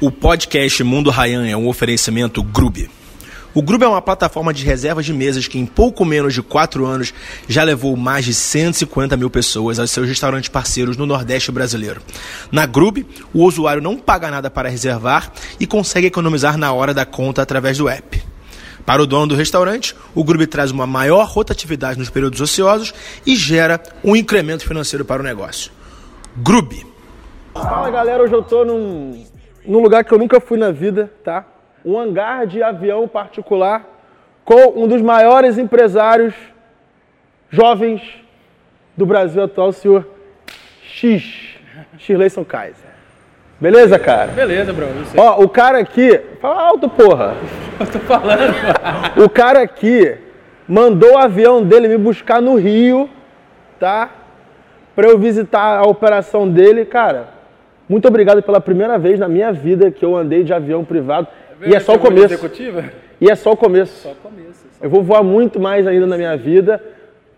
O podcast Mundo Ryan é um oferecimento Grube. O Grube é uma plataforma de reservas de mesas que, em pouco menos de quatro anos, já levou mais de 150 mil pessoas aos seus restaurantes parceiros no Nordeste brasileiro. Na Grube, o usuário não paga nada para reservar e consegue economizar na hora da conta através do app. Para o dono do restaurante, o Grube traz uma maior rotatividade nos períodos ociosos e gera um incremento financeiro para o negócio. Grube. Fala galera, hoje eu tô num, num lugar que eu nunca fui na vida, tá? Um hangar de avião particular com um dos maiores empresários jovens do Brasil atual, o senhor X, Shirleyson Kaiser. Beleza, cara? Beleza, bro. Ó, o cara aqui. Fala alto, porra. Eu tô falando. O cara aqui mandou o avião dele me buscar no Rio, tá? Pra eu visitar a operação dele. Cara, muito obrigado pela primeira vez na minha vida que eu andei de avião privado. E é só o começo. Executiva? E é só o começo. Só começo. Só... Eu vou voar muito mais ainda na minha vida,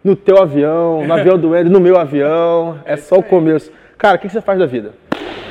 no teu avião, no avião do Ed, no meu avião. É só o começo. Cara, o que você faz da vida?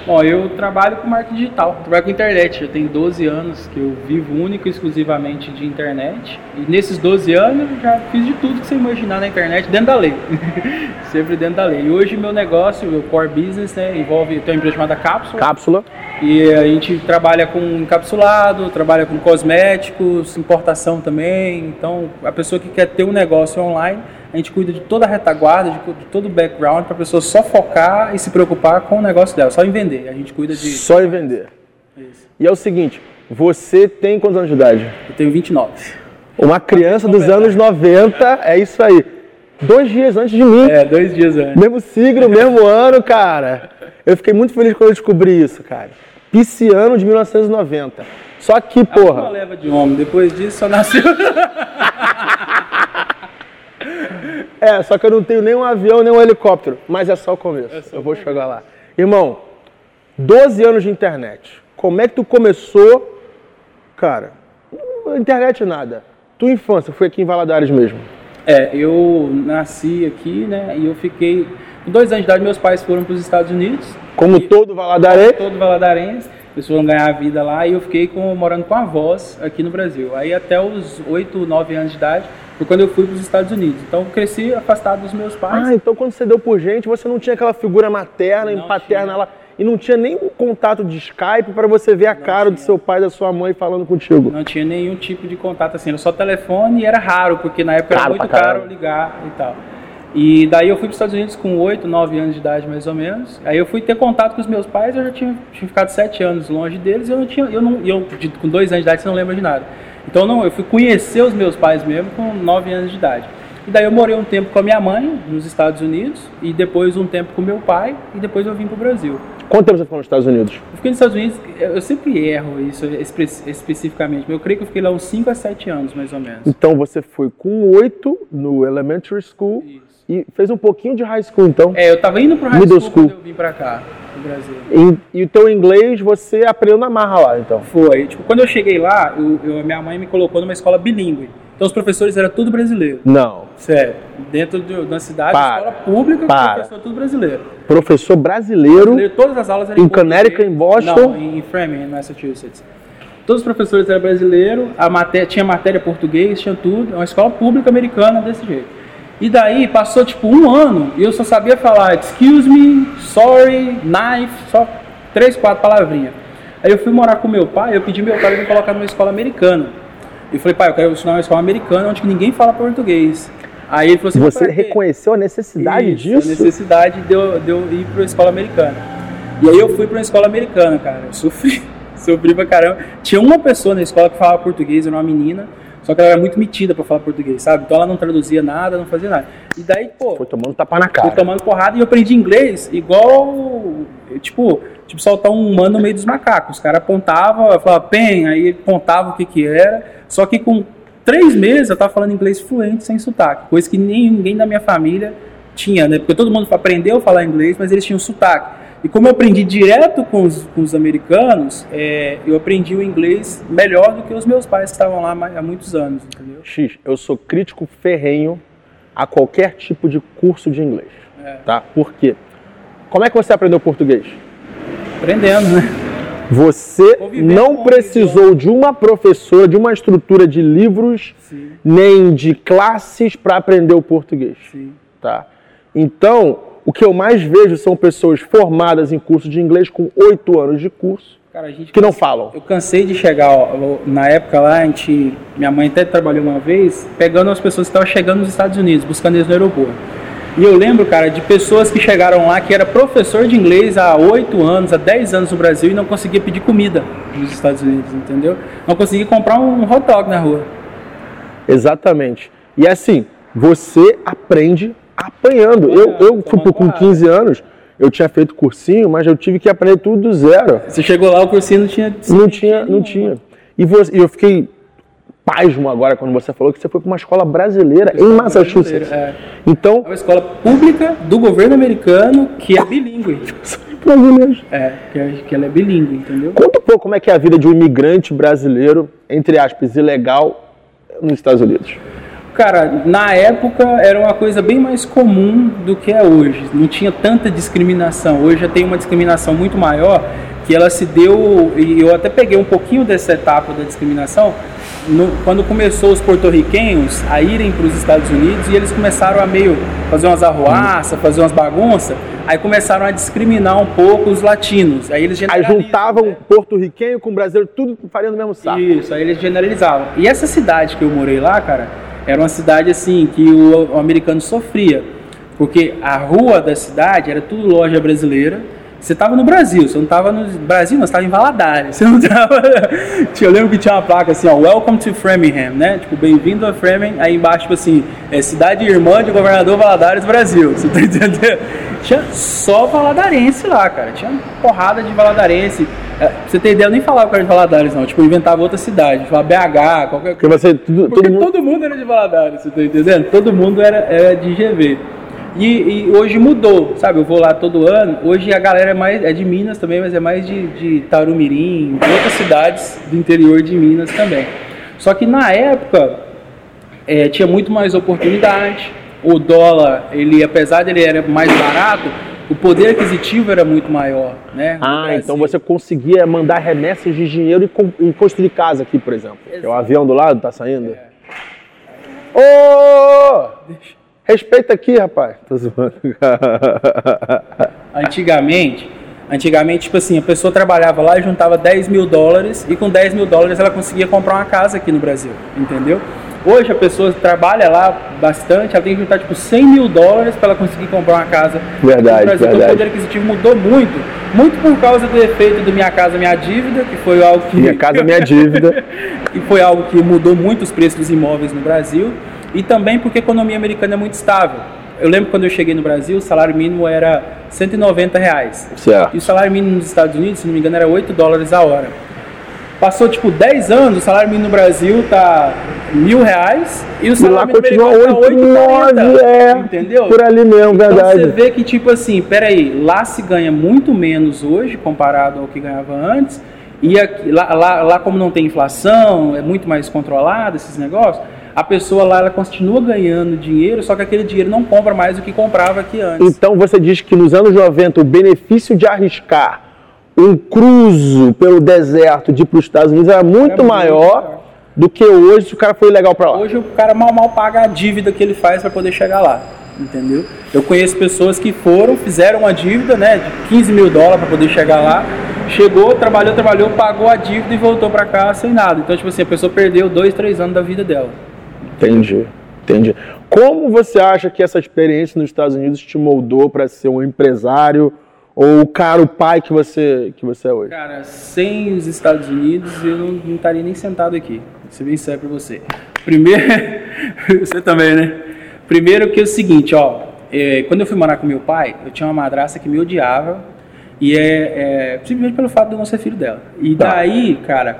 Bom, eu trabalho com marketing digital, trabalho com internet. Já tem 12 anos que eu vivo único e exclusivamente de internet. E nesses 12 anos eu já fiz de tudo que você imaginar na internet, dentro da lei. Sempre dentro da lei. E hoje meu negócio, meu core business, né, envolve. Tem uma empresa chamada Cápsula. Cápsula. E a gente trabalha com encapsulado, trabalha com cosméticos, importação também. Então, a pessoa que quer ter um negócio online, a gente cuida de toda a retaguarda, de, de todo o background, para a pessoa só focar e se preocupar com o negócio dela, só em vender. A gente cuida de. Só em vender. Isso. E é o seguinte, você tem quantos anos de idade? Eu tenho 29. Uma criança dos anos 90, é isso aí. Dois dias antes de mim. É, dois dias antes. Mesmo signo, mesmo ano, cara. Eu fiquei muito feliz quando eu descobri isso, cara. Pisciano de 1990. Só que, Uma porra, leva de homem, depois disso só nasceu. é, só que eu não tenho nem um avião, nem um helicóptero. Mas é só o começo. só eu vou chegar lá. Irmão, 12 anos de internet. Como é que tu começou? Cara, internet nada. Tua infância foi aqui em Valadares mesmo. É, eu nasci aqui, né? E eu fiquei. Com dois anos de idade, meus pais foram para os Estados Unidos. Como E- todo Valadares. todo valadarense. Eles foram ganhar a vida lá e eu fiquei com- morando com avós aqui no Brasil. Aí até os 8, 9 anos de idade foi quando eu fui para os Estados Unidos. Então cresci afastado dos meus pais. Ah, então quando você deu por gente, você não tinha aquela figura materna e Não paterna tinha. lá. E não tinha nem um contato de Skype para você ver a cara do tinha. seu pai e da sua mãe falando contigo. Não tinha nenhum tipo de contato assim, era só telefone e era raro, porque na época Caro era muito caro ligar e tal. E daí eu fui para os Estados Unidos com 8, 9 anos de idade mais ou menos. Aí eu fui ter contato com os meus pais, eu já tinha, tinha ficado 7 anos longe deles, e eu não tinha, eu não, eu de- com 2 anos de idade você não lembra de nada. Então não, eu fui conhecer os meus pais mesmo com 9 anos de idade. E daí eu morei um tempo com a minha mãe nos Estados Unidos e depois um tempo com meu pai e depois eu vim para o Brasil. Quanto tempo você ficou nos Estados Unidos? Eu fiquei nos Estados Unidos, eu sempre erro isso espe- especificamente, mas eu creio que eu fiquei lá uns 5 a 7 anos, mais ou menos. Então você foi com oito no elementary school Isso. e fez um pouquinho de high school, então. É, eu tava indo pro high Middle school, school. quando eu vim pra cá, no Brasil. E, e o teu inglês você aprendeu na marra lá, então. Foi, tipo, quando eu cheguei lá, eu, eu- minha mãe me colocou numa escola bilíngue. Então os professores eram tudo brasileiro. Não. Sério. Dentro do- da cidade, Para. escola pública, Para. professor tudo brasileiro. Professor brasileiro. Brasileiro, Todas as aulas eram Em. Connecticut, em Boston? Não, em Framingham, Massachusetts. Todos os professores eram brasileiros, a matéria, tinha matéria português, tinha tudo. É uma escola pública americana desse jeito. E daí passou tipo um ano e eu só sabia falar excuse me, sorry, knife, só três, quatro palavrinhas. Aí eu fui morar com meu pai, eu pedi meu pai para me colocar numa escola americana. Eu falei, pai, eu quero estudar numa escola americana onde ninguém fala português. Aí ele falou assim, Você reconheceu a necessidade Isso, disso? A necessidade de eu, de eu ir para uma escola americana. E aí eu fui para uma escola americana, cara. Eu sofri, sofri pra caramba. Tinha uma pessoa na escola que falava português, era uma menina, só que ela era muito metida para falar português, sabe? Então ela não traduzia nada, não fazia nada. E daí, pô, Foi tomando tapa na cara. tomando porrada e eu aprendi inglês igual, tipo, tipo soltar um humano no meio dos macacos. Os caras apontavam, eu falava, pen, aí apontava o que que era. Só que com três meses eu tava falando inglês fluente, sem sotaque. Coisa que nem, ninguém da minha família tinha, né? Porque todo mundo aprendeu a falar inglês, mas eles tinham sotaque. E como eu aprendi direto com os, com os americanos, é, eu aprendi o inglês melhor do que os meus pais que estavam lá há muitos anos, entendeu? X, eu sou crítico ferrenho a qualquer tipo de curso de inglês. É. Tá? Por quê? Como é que você aprendeu português? Aprendendo, né? Você não precisou de uma professora, de uma estrutura de livros, Sim, nem de classes para aprender o português. sim. Tá? Então, o que eu mais vejo são pessoas formadas em curso de inglês com oito anos de curso Cara, a gente que não falam. Eu cansei de chegar, ó, na época lá, a gente, minha mãe até trabalhou uma vez, pegando as pessoas que estavam chegando nos Estados Unidos, buscando eles no aeroporto. E eu lembro, cara, de pessoas que chegaram lá que era professor de inglês há 8 anos, há 10 anos no Brasil e não conseguia pedir comida nos Estados Unidos, entendeu? Não conseguia comprar um hot dog na rua. Exatamente. E assim, você aprende apanhando. Eu, eu tomando tipo, com porrada. 15 anos, eu tinha feito cursinho, mas eu tive que aprender tudo do zero. Você chegou lá, o cursinho não tinha... Não tinha, não tinha. E você- e eu fiquei pasmo agora quando você falou que você foi para uma escola brasileira em Massachusetts. É. Então, É uma escola pública do governo americano que é bilíngue. brasileiros. É, que, é, que ela é bilíngue, entendeu? Conta um pouco como é que é a vida de um imigrante brasileiro, entre aspas, ilegal nos Estados Unidos. Cara, na época era uma coisa bem mais comum do que é hoje. Não tinha tanta discriminação. Hoje já tem uma discriminação muito maior que ela se deu e eu até peguei um pouquinho dessa etapa da discriminação no- quando começou os porto-riquenhos a irem para os Estados Unidos e eles começaram a meio fazer umas arruaças, fazer umas bagunças. Aí começaram a discriminar um pouco os latinos. Aí eles Aí juntavam né? porto-riquenho com brasileiro, tudo faria no mesmo saco. Isso, aí eles generalizavam. E essa cidade que eu morei lá, cara, era uma cidade assim que o, o americano sofria. Porque a rua da cidade era tudo loja brasileira. Você tava no Brasil, você não tava no Brasil, não, você tava em Valadares. Você não tava. eu lembro que tinha uma placa assim, ó, Welcome to Framingham, né? Tipo, bem-vindo a Framingham. Aí embaixo, tipo assim, é cidade irmã de governador Valadares, Brasil. Você tá entendendo? Tinha só valadarense lá, cara. Tinha uma porrada de valadarense. É, pra você ter ideia, eu nem falava que era de Valadares, não. Tipo, inventava outra cidade, falava BH, qualquer Porque coisa. você, tudo, Porque todo mundo... todo mundo era de Valadares, você tá entendendo? Todo mundo era, era de GV. E, e hoje mudou, sabe? Eu vou lá todo ano. Hoje a galera é mais é de Minas também, mas é mais de, de Tarumirim, de outras cidades do interior de Minas também. Só que na época é, tinha muito mais oportunidade. O dólar, ele apesar dele era mais barato, o poder aquisitivo era muito maior, né? Ah, então você conseguia mandar remessas de dinheiro e, e construir casa aqui, por exemplo. É o avião do lado, tá saindo. Ô! Respeita aqui, rapaz. Tô zoando. Antigamente, antigamente, tipo assim, a pessoa trabalhava lá e juntava 10 mil dólares e com 10 mil dólares ela conseguia comprar uma casa aqui no Brasil, entendeu? Hoje a pessoa trabalha lá bastante, ela tem que juntar tipo 100 mil dólares para ela conseguir comprar uma casa Verdade, no Brasil. Então o verdade. poder aquisitivo mudou muito, muito por causa do efeito do Minha Casa Minha Dívida, que foi algo que... Minha casa, minha dívida. e foi algo que mudou muito os preços dos imóveis no Brasil e também porque a economia americana é muito estável. Eu lembro quando eu cheguei no Brasil, o salário mínimo era 190 reais. Certo. E o salário mínimo nos Estados Unidos, se não me engano, era 8 dólares a hora. Passou tipo 10 anos, o salário mínimo no Brasil tá mil reais e o salário lá mínimo continua americano tá 8, 9, 8,40. é. Entendeu? Por ali mesmo, Então verdade. você vê que, tipo assim, peraí, lá se ganha muito menos hoje comparado ao que ganhava antes. E aqui, lá, lá, lá, como não tem inflação, é muito mais controlado esses negócios, a pessoa lá ela continua ganhando dinheiro, só que aquele dinheiro não compra mais do que comprava aqui antes. Então você diz que nos anos 90 o benefício de arriscar um cruzo pelo deserto de ir para os Estados Unidos era muito muito maior maior. do que hoje se o cara foi legal para lá. Hoje o cara mal mal paga a dívida que ele faz para poder chegar lá, entendeu? Eu conheço pessoas que foram, fizeram uma dívida, né, de 15 mil dólares para poder chegar lá, chegou, trabalhou, trabalhou, pagou a dívida e voltou para cá sem nada. Então, tipo assim, a pessoa perdeu dois, três anos da vida dela. Entendi, entendi. Como você acha que essa experiência nos Estados Unidos te moldou para ser um empresário ou o cara, o pai que você, que você é hoje? Cara, sem os Estados Unidos eu não, não estaria nem sentado aqui. Vou ser bem sério pra você. Primeiro, você também, né? Primeiro que é o seguinte, ó. é, quando eu fui morar com meu pai, eu tinha uma madrasta que me odiava. E é, é simplesmente pelo fato de eu não ser filho dela. E Tá. daí, cara,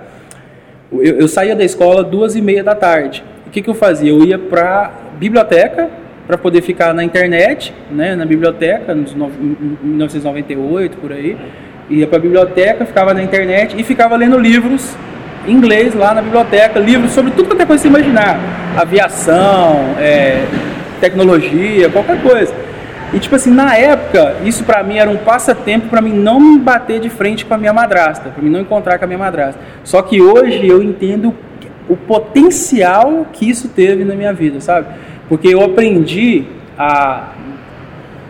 eu, eu saía da escola duas e meia da tarde. Que, que eu fazia? Eu ia pra biblioteca para poder ficar na internet, né, na biblioteca, nos no, em 1998 por aí. Ia pra biblioteca, ficava na internet e ficava lendo livros em inglês lá na biblioteca, livros sobre tudo quanto é que você imaginar, aviação, é, tecnologia, qualquer coisa. E tipo assim, na época, isso pra mim era um passatempo pra mim não me bater de frente com a minha madrasta, pra mim não encontrar com a minha madrasta. Só que hoje eu entendo o potencial que isso teve na minha vida, sabe? Porque eu aprendi a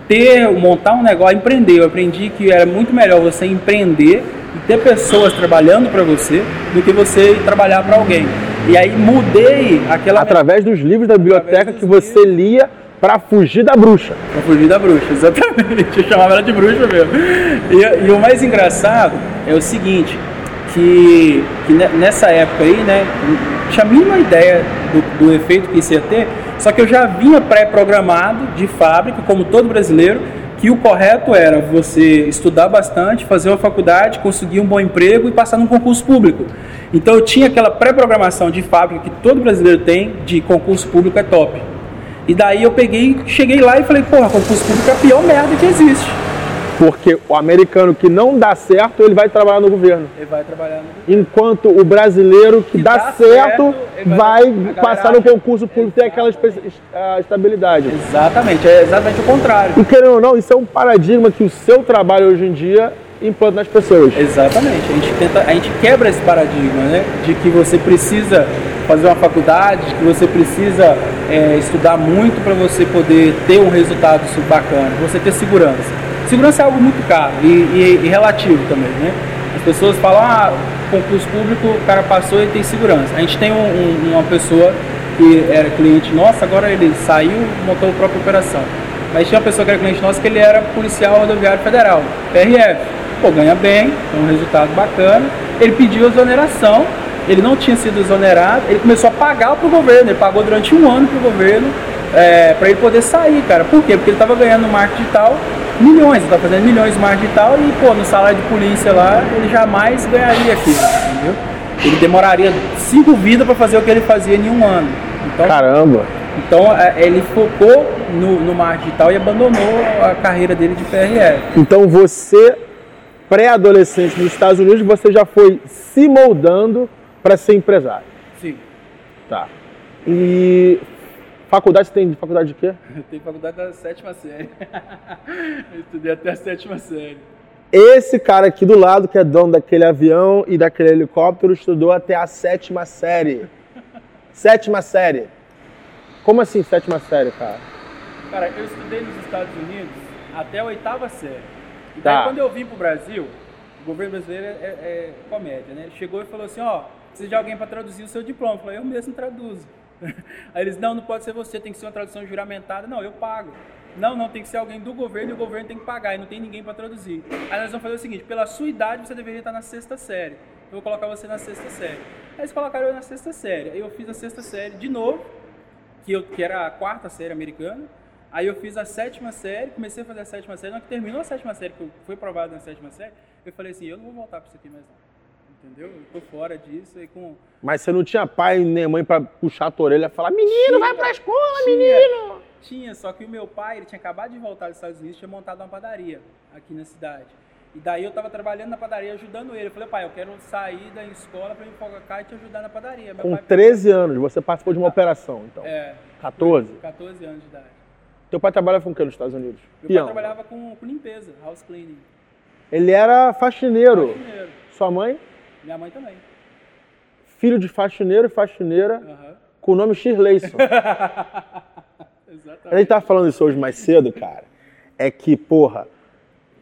ter, montar um negócio, empreender. Eu aprendi que era muito melhor você empreender e ter pessoas trabalhando para você do que você trabalhar para alguém. E aí mudei aquela Através dos livros da biblioteca que você lia para fugir da bruxa. Pra fugir da bruxa, exatamente. Eu chamava ela de bruxa mesmo. E, e o mais engraçado é o seguinte, que, que ne- nessa época aí, né, tinha a mínima ideia do, do efeito que isso ia ter, só que eu já vinha pré-programado de fábrica, como todo brasileiro, que o correto era você estudar bastante, fazer uma faculdade, conseguir um bom emprego e passar num concurso público. Então eu tinha aquela pré-programação de fábrica que todo brasileiro tem, de concurso público é top. E daí eu peguei, cheguei lá e falei, porra, concurso público é a pior merda que existe. Porque o americano que não dá certo, ele vai trabalhar no governo. Ele vai trabalhar no Enquanto o brasileiro que, Que dá, dá certo, certo, vai- vai passar no concurso público e ter aquela estabilidade. Exatamente, é exatamente o contrário. E querendo ou não, isso é um paradigma que o seu trabalho hoje em dia implanta nas pessoas. Exatamente, a gente, tenta, a gente quebra esse paradigma, né? De que você precisa fazer uma faculdade, de que você precisa é, estudar muito para você poder ter um resultado bacana, você ter segurança. Segurança é algo muito caro e, e- e relativo também, né? As pessoas falam, ah, concurso público, o cara passou e tem segurança. A gente tem um- um- uma pessoa que era cliente nossa, agora ele saiu montou a própria operação. Mas tinha uma pessoa que era cliente nossa que ele era policial rodoviário federal, PRF. Pô, ganha bem, tem um resultado bacana. Ele pediu exoneração, ele não tinha sido exonerado, ele começou a pagar pro governo, ele pagou durante um ano pro governo é, para ele poder sair, cara. Por quê? Porque ele tava ganhando marketing digital milhões, ele tava fazendo milhões de marketing digital e, pô, no salário de polícia lá, ele jamais ganharia aquilo, entendeu? Ele demoraria cinco vidas para fazer o que ele fazia em um ano. Então, Caramba! então é, ele focou no, no marketing digital e abandonou a carreira dele de PRF. Então você, pré-adolescente nos Estados Unidos, você já foi se moldando para ser empresário. Sim. Tá. E faculdade, você tem faculdade de quê? Eu tenho faculdade da sétima série. Eu estudei até a sétima série. Esse cara aqui do lado, que é dono daquele avião e daquele helicóptero, estudou até a sétima série. Sétima série. Como assim sétima série, cara? Cara, eu estudei nos Estados Unidos até a oitava série. E Tá. daí quando eu vim pro Brasil, o governo brasileiro é, é comédia, né? Chegou e falou assim, ó, precisa de alguém para traduzir o seu diploma. Eu falei, eu mesmo traduzo. Aí eles, não, não pode ser você, tem que ser uma tradução juramentada. Não, eu pago. Não, não, tem que ser alguém do governo e o governo tem que pagar e não tem ninguém para traduzir. Aí nós vamos fazer o seguinte, pela sua idade você deveria estar na sexta série. Eu vou colocar você na sexta série. Aí eles colocaram eu na sexta série. Aí eu fiz a sexta série de novo, que, eu, que era a quarta série americana. Aí eu fiz a sétima série, comecei a fazer a sétima série. Na que terminou a sétima série, que eu fui aprovado na sétima série, eu falei assim, eu não vou voltar para isso aqui mais não. Entendeu? Eu tô fora disso e com... Mas você não tinha pai nem mãe pra puxar a tua orelha e falar: menino, vai pra escola, Tinha. menino! Tinha, só que o meu pai, ele tinha acabado de voltar dos Estados Unidos, tinha montado uma padaria aqui na cidade. E daí eu tava trabalhando na padaria ajudando ele. Eu falei, pai, eu quero sair da escola para ir focar e te ajudar na padaria. Meu Com pai, 13 anos, você participou de uma operação, então. É, 14? 14 anos de idade. Teu pai trabalhava com o que nos Estados Unidos? Meu Peão. pai trabalhava com, com limpeza, house cleaning. Ele era faxineiro. Faxineiro. Sua mãe? Minha mãe também. Filho de faxineiro e faxineira Aham. com o nome Shirleyson. A Exatamente. gente tava falando isso hoje mais cedo, cara. É que, porra,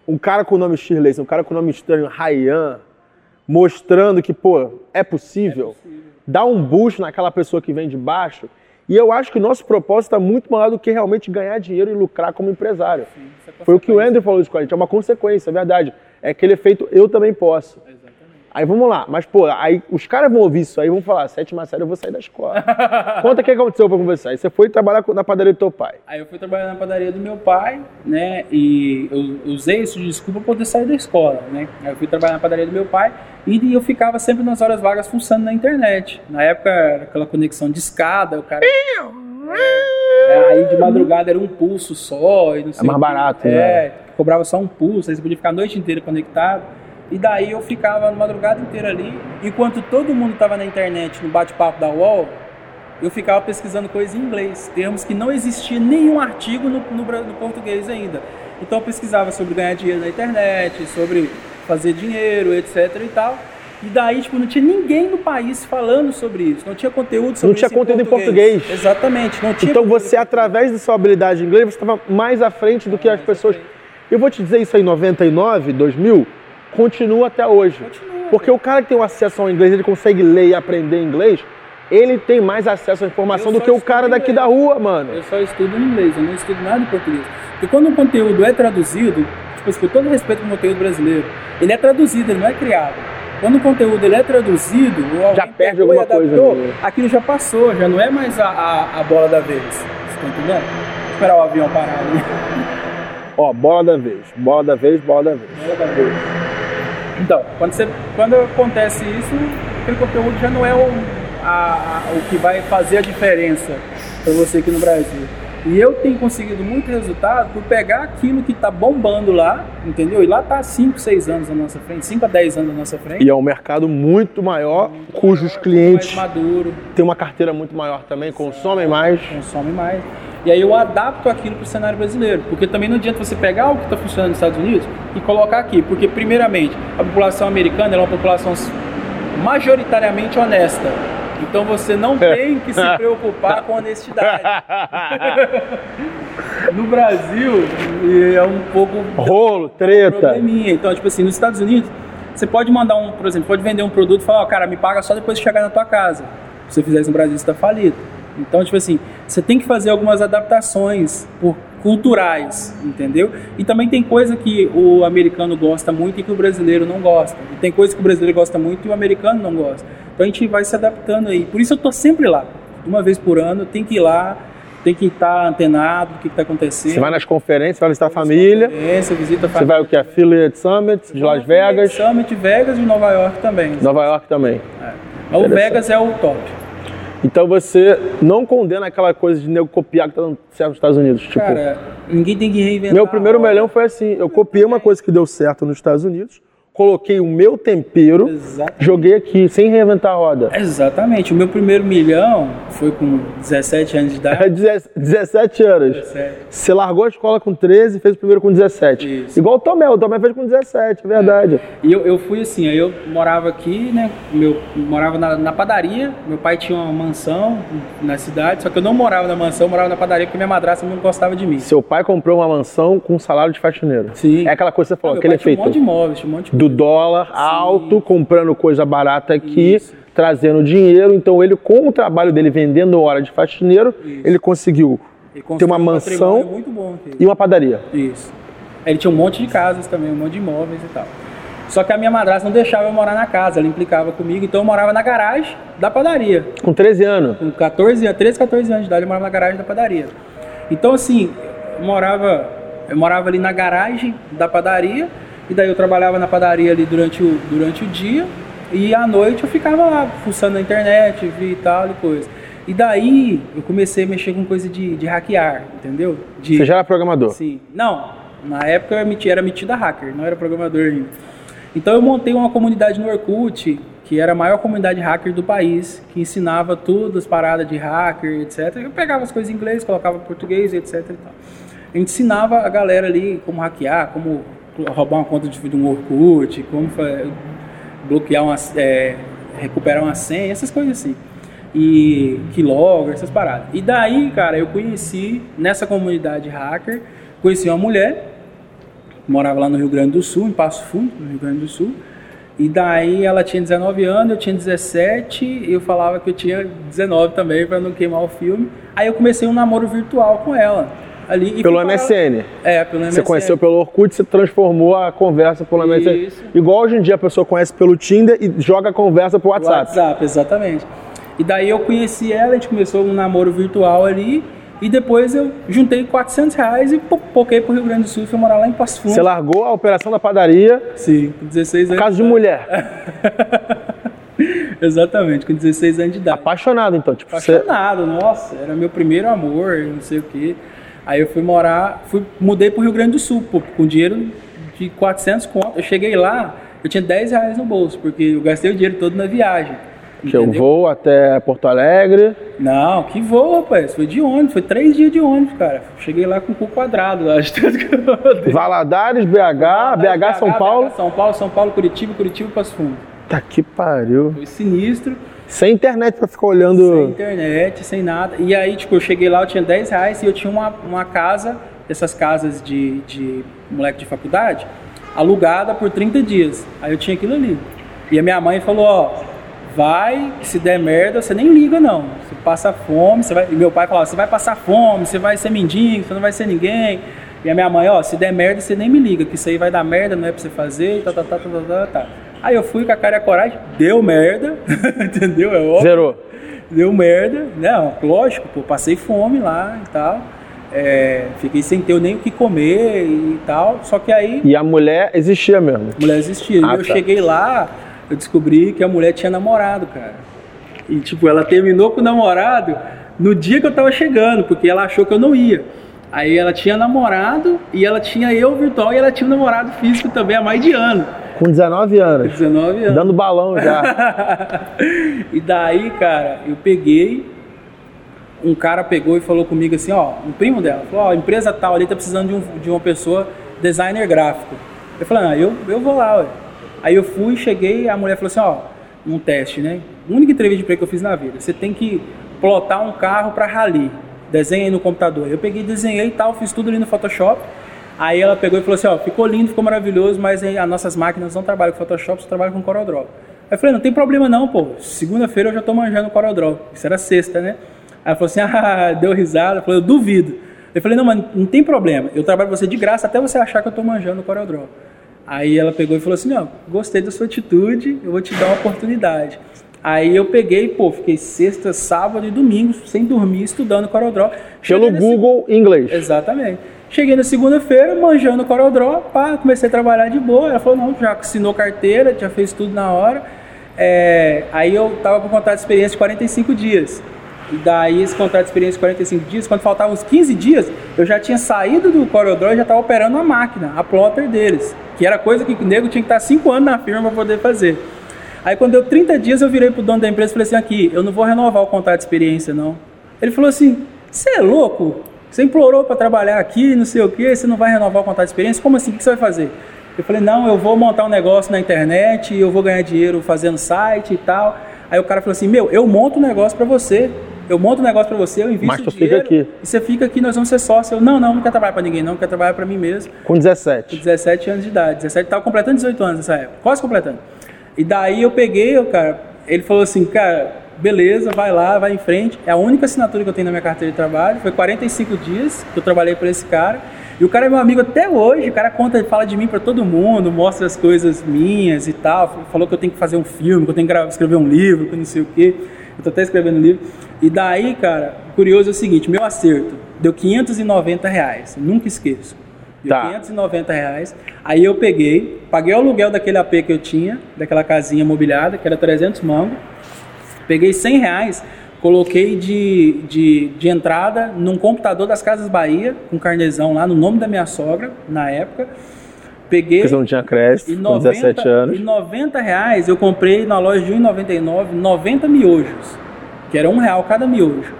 um cara com o nome Shirleyson, um cara com o nome estranho, Ryan, mostrando que, pô, é possível, possível. dá um boost naquela pessoa que vem de baixo. E eu acho que o nosso propósito está muito maior do que realmente ganhar dinheiro e lucrar como empresário. Sim, é Foi o que o. Andrew falou isso com a gente, é uma consequência, é verdade. É aquele efeito eu também posso. Exatamente. Aí vamos lá, mas pô, aí os caras vão ouvir isso aí e vão falar, sétima série eu vou sair da escola. Conta o que aconteceu pra conversar. Aí você foi trabalhar na padaria do teu pai. Aí eu fui trabalhar na padaria do meu pai, né? E eu usei isso de desculpa para poder sair da escola, né? Aí eu fui trabalhar na padaria do meu pai e eu ficava sempre nas horas vagas funcionando na internet. Na época era aquela conexão de escada, o cara. É, aí de madrugada era um pulso só e não sei mais o quê. barato, É, né? cobrava só um pulso, aí você podia ficar a noite inteira conectado. E daí eu ficava a madrugada inteira ali, enquanto todo mundo tava na internet, no bate-papo da UOL, eu ficava pesquisando coisas em inglês, termos que não existia nenhum artigo no, no, no português ainda. Então eu pesquisava sobre ganhar dinheiro na internet, sobre fazer dinheiro, etc e tal. E daí, tipo, não tinha ninguém no país falando sobre isso. Não tinha conteúdo sobre Não tinha conteúdo em português. Exatamente. Não tinha Então você, em através da sua habilidade de inglês, você estava mais à frente do que as pessoas. Eu vou te dizer isso aí, em 99, 2000, continua até hoje. Continua. Porque o cara que tem um acesso ao inglês, ele consegue ler e aprender inglês, ele tem mais acesso à informação do que o cara daqui inglês. da rua, mano. Eu só estudo em inglês, eu não estudo nada em português. Porque quando o conteúdo é traduzido, tipo, assim, com todo respeito ao conteúdo brasileiro, ele é traduzido, ele não é criado. Quando o conteúdo ele é traduzido, Já perde alguma coisa adaptou, ali. aquilo já passou, já não é mais a, a, a bola da vez. Você tá entendendo? Esperar o avião parar ali. Ó, bola da vez, bola da vez, bola da vez. Bola da vez. Então, quando, você, quando acontece isso, aquele conteúdo já não é o, a- a- o que vai fazer a diferença para você aqui no Brasil. E eu tenho conseguido muito resultado por pegar aquilo que está bombando lá, entendeu? E lá tá 5, 6 anos na nossa frente, 5 a 10 anos na nossa frente. E é um mercado muito maior, cujos mais clientes maduro, têm uma carteira muito maior também, consomem mais. consome mais. E aí eu adapto aquilo para o cenário brasileiro, porque também não adianta você pegar o que está funcionando nos Estados Unidos e colocar aqui, porque primeiramente a população americana é uma população majoritariamente honesta. Então você não tem que se preocupar com honestidade. no Brasil é um pouco Rolo, treta. probleminha. Então, tipo assim, nos Estados Unidos, você pode mandar um, por exemplo, pode vender um produto e falar, ó, cara, me paga só depois de chegar na tua casa. Se você fizer isso no Brasil, você tá falido. Então, tipo assim, você tem que fazer algumas adaptações por- culturais, entendeu? E também tem coisa que o americano gosta muito e que o brasileiro não gosta. E tem coisa que o brasileiro gosta muito e o americano não gosta. Então a gente vai se adaptando aí. Por isso eu tô sempre lá. Uma vez por ano, tem que ir lá, tem que estar antenado do que, que tá acontecendo. Você vai nas conferências, vai visitar a família. Conferência, visita a Você vai o que? Affiliate Summit de Las Vegas, Summit Vegas e Nova York também. Nova York também. Mas o Vegas é o top. Então você não condena aquela coisa de nego copiar que tá dando certo nos Estados Unidos. Tipo, Cara, ninguém tem que reinventar. meu primeiro melhão foi assim: eu copiei uma coisa que deu certo nos Estados Unidos, coloquei o meu tempero, Exatamente. joguei aqui, sem reinventar a roda. Exatamente. O meu primeiro milhão foi com 17 anos de É idade. 17 anos. 17. Você largou a escola com 13 e fez o primeiro com 17. Isso. Igual o Tomé, o Tomé fez com 17, é verdade. E eu, eu fui assim, aí eu morava aqui, né? Meu, morava na, na padaria. Meu pai tinha uma mansão na cidade, só que eu não morava na mansão, eu morava na padaria porque minha madrasta não gostava de mim. Seu pai comprou uma mansão com um salário de faxineiro. Sim. É aquela coisa que você falou, meu aquele pai tinha um efeito monte de imóveis, tinha um monte de do dólar alto, comprando coisa barata aqui, Isso. trazendo dinheiro. Então ele, com o trabalho dele vendendo hora de faxineiro, ele conseguiu Ele ter uma um mansão bom. e uma padaria. Isso. Ele tinha um monte de casas também, um monte de imóveis e tal. Só que a minha madrasta não deixava eu morar na casa, ela implicava comigo, então eu morava na garagem da padaria. Com 13 anos. Com 14, anos- 13, 14 anos de idade, eu morava na garagem da padaria. Então, assim, eu morava, eu morava ali na garagem da padaria, e daí eu trabalhava na padaria ali durante o, durante o dia, e à noite eu ficava lá, fuçando na internet, vi e tal e coisa. E daí eu comecei a mexer com coisa de, de hackear, entendeu? De, Você já era programador. Sim. Não, na época eu era meti- era metida hacker, não era programador ainda. Então eu montei uma comunidade no Orkut, que era a maior comunidade hacker do país, que ensinava tudo, as paradas de hacker, etc. Eu pegava as coisas em inglês, colocava em português, etc. E tal. Ensinava a galera ali como hackear, como roubar uma conta de de um Orkut, como fa- bloquear uma, é, recuperar uma senha, essas coisas assim. E keylogger, essas paradas. E daí, cara, eu conheci nessa comunidade hacker, conheci uma mulher, morava lá no Rio Grande do Sul, em Passo Fundo, no Rio Grande do Sul. E daí ela tinha 19 anos, eu tinha 17, e eu falava que eu tinha 19 também para não queimar o filme. Aí eu comecei um namoro virtual com ela. Ali, Pelo MSN. É, pelo MSN. Você conheceu pelo Orkut, você transformou a conversa pelo MSN. Isso. Igual hoje em dia a pessoa conhece pelo Tinder e joga a conversa pro WhatsApp. WhatsApp, exatamente. E daí eu conheci ela, a gente começou um namoro virtual ali. E depois eu juntei 400 reais e po- poquei pro Rio Grande do Sul e fui morar lá em Passo Fundo. Você largou a operação da padaria, Sim, com 16 anos. casa de mulher. Exatamente, com 16 anos de idade. Apaixonado, então. Tipo, você... Apaixonado, nossa, era meu primeiro amor, não sei o quê. Aí eu fui morar, fui, mudei pro Rio Grande do Sul, pô, com dinheiro de 400 conto. Eu cheguei lá, eu tinha 10 reais no bolso, porque eu gastei o dinheiro todo na viagem. Que eu Entendeu? vou até Porto Alegre. Não, que voo, rapaz. Foi de ônibus, foi três dias de ônibus, cara. Cheguei lá com o cu quadrado, eu acho. Valadares, BH, BH, São Paulo. São Paulo, São Paulo, Curitiba, Curitiba, Passo Fundo. Tá que pariu. Foi sinistro, Sem internet pra ficar sem olhando. internet, sem nada. E aí, tipo, eu cheguei lá, eu tinha 10 reais e eu tinha uma, uma casa, dessas casas de, de moleque de faculdade, alugada por 30 dias. Aí eu tinha aquilo ali. E a minha mãe falou, ó, vai, se der merda, você nem liga não. Você passa fome, você vai. E meu pai falava, você vai passar fome, você vai ser mendigo, você não vai ser ninguém. E a minha mãe, ó, se der merda, você nem me liga, que isso aí vai dar merda, não é pra você fazer, tá, tá, tá, tá, tá, tá, tá. Aí eu fui com a cara e a coragem, deu merda, entendeu? É óbvio. Zerou. Deu merda, não, lógico, pô, passei fome lá e tal. É, fiquei sem ter nem o que comer e tal. Só que aí E a mulher existia mesmo. a mulher existia. Ah, e eu tá. cheguei lá, eu descobri que a mulher tinha namorado, cara. E tipo, ela terminou com o namorado no dia que eu tava chegando, porque ela achou que eu não ia. Aí ela tinha namorado e ela tinha eu virtual e ela tinha um namorado físico também há mais de ano. Com 19 anos. 19 anos. Dando balão já. e daí, cara, eu peguei, um cara pegou e falou comigo assim, ó, um primo dela, falou, ó, a empresa tal ali tá precisando de, um, de uma pessoa designer gráfico. Eu falei, ah, eu, eu vou lá, ué. Aí eu fui, cheguei, a mulher falou assim, ó, um teste, né? Única entrevista de emprego que eu fiz na vida. Você tem que plotar um carro para rally. Desenha aí no computador. Eu peguei, desenhei e tal, fiz tudo ali no Photoshop. Aí ela pegou e falou assim, ó, ficou lindo, ficou maravilhoso, mas as nossas máquinas não trabalham com Photoshop, só trabalham com CorelDRAW. Aí eu falei, não tem problema não, pô. Segunda-feira eu já tô manjando CorelDRAW. Isso era sexta, né? Aí ela falou assim, ah, deu risada. Falou, eu duvido. Eu falei, não, mas não tem problema. Eu trabalho com você de graça até você achar que eu tô manjando CorelDRAW. Aí ela pegou e falou assim, não, gostei da sua atitude, eu vou te dar uma oportunidade. Aí eu peguei, pô, fiquei sexta, sábado e domingo sem dormir estudando CorelDRAW. Pelo Google inglês. Exatamente. Cheguei na segunda-feira, manjando CorelDRAW, pá, comecei a trabalhar de boa. Ela falou, não, já assinou carteira, já fez tudo na hora. É, aí eu tava com contrato de experiência de 45 dias. E daí esse contrato de experiência de 45 dias, quando faltavam uns 15 dias, eu já tinha saído do CorelDRAW e já estava operando a máquina, a plotter deles. Que era coisa que o nego tinha que estar 5 anos na firma para poder fazer. Aí quando deu 30 dias, eu virei pro dono da empresa e falei assim, aqui, eu não vou renovar o contrato de experiência, não. Ele falou assim, você é louco? Você implorou para trabalhar aqui, não sei o quê, você não vai renovar o contrato de experiência? Como assim? O que você vai fazer? Eu falei, não, eu vou montar um negócio na internet, eu vou ganhar dinheiro fazendo site e tal. Aí o cara falou assim, meu, eu monto um negócio para você. Eu monto um negócio para você, eu invisto Mas tu dinheiro, fica aqui. E você fica aqui, nós vamos ser sócios. Eu, não, não, não quero trabalhar para ninguém, não, quero trabalhar para mim mesmo Com 17. 17 anos de idade. 17, tava completando 18 anos nessa época, quase completando. E daí eu peguei, o cara, ele falou assim, cara, beleza, vai lá, vai em frente. É a única assinatura que eu tenho na minha carteira de trabalho. Foi 45 dias que eu trabalhei para esse cara. E o cara é meu amigo até hoje. O cara conta, fala de mim para todo mundo, mostra as coisas minhas e tal. Falou que eu tenho que fazer um filme, que eu tenho que escrever um livro, que não sei o quê. Eu tô até escrevendo um livro. E daí, cara, curioso é o seguinte: meu acerto deu 590 reais. Nunca esqueço. Deu Tá. 590 reais. Aí eu peguei, paguei o aluguel daquele AP que eu tinha, daquela casinha mobiliada, que era 300 mangos. Peguei 100 reais, coloquei de, de, de entrada num computador das Casas Bahia, com carnezão lá, no nome da minha sogra, na época. Peguei. Porque você não tinha crédito, E com 90, 17 anos. e 90 reais eu comprei na loja de 1,99 90 miojos, que era um real cada miojo.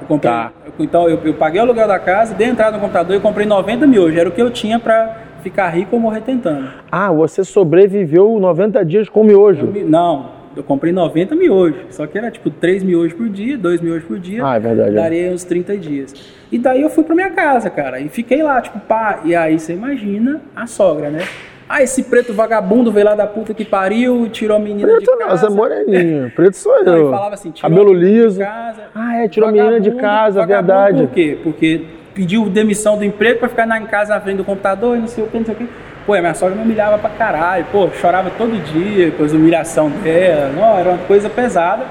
Eu comprei, Tá. eu- então eu, eu paguei o aluguel da casa, dei entrada no computador e comprei 90 miojos. Era o que eu tinha pra ficar rico ou morrer tentando. Ah, você sobreviveu 90 dias com Eu miojo. me- não, eu comprei 90 miojos. Só que era tipo 3 miojos por dia, 2 miojos por dia. Ah, é verdade, é. Daria uns 30 dias. E daí eu fui pra minha casa, cara. E fiquei lá, tipo, pá. E aí você imagina a sogra, né? Ah, esse preto vagabundo veio lá da puta que pariu, tirou a menina Preto de não, casa. você é moreninho. Preto sou Não, eu. e falava assim, tirou Cabelo a menina de liso. casa. Ah, é, tirou a menina de casa, verdade. Por quê? Porque pediu demissão do emprego pra ficar na, em casa na frente do computador e não sei o que, não sei o que. Pô, a minha sogra me humilhava pra caralho. Pô, chorava todo dia com as humilhação dela. Não, era uma coisa pesada.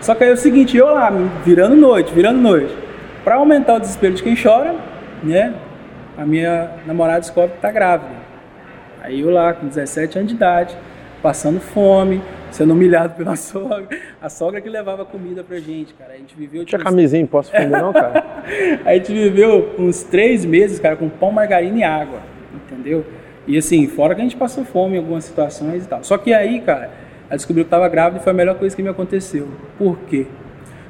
Só que aí é o seguinte, eu lá, virando noite, virando noite. Pra aumentar o desespero de quem chora, né? A minha namorada descobre que tá grávida. Aí eu lá, com 17 anos de idade, passando fome, sendo humilhado pela sogra. A sogra que levava comida pra gente, cara. A gente viveu Tinha tipo, camisinha, posso fundo não, cara? a gente viveu uns três meses, cara, com pão, margarina e água, entendeu? E assim, fora que a gente passou fome em algumas situações e tal. Só que aí, cara, Aí descobriu que estava grávida e foi a melhor coisa que me aconteceu. Por quê?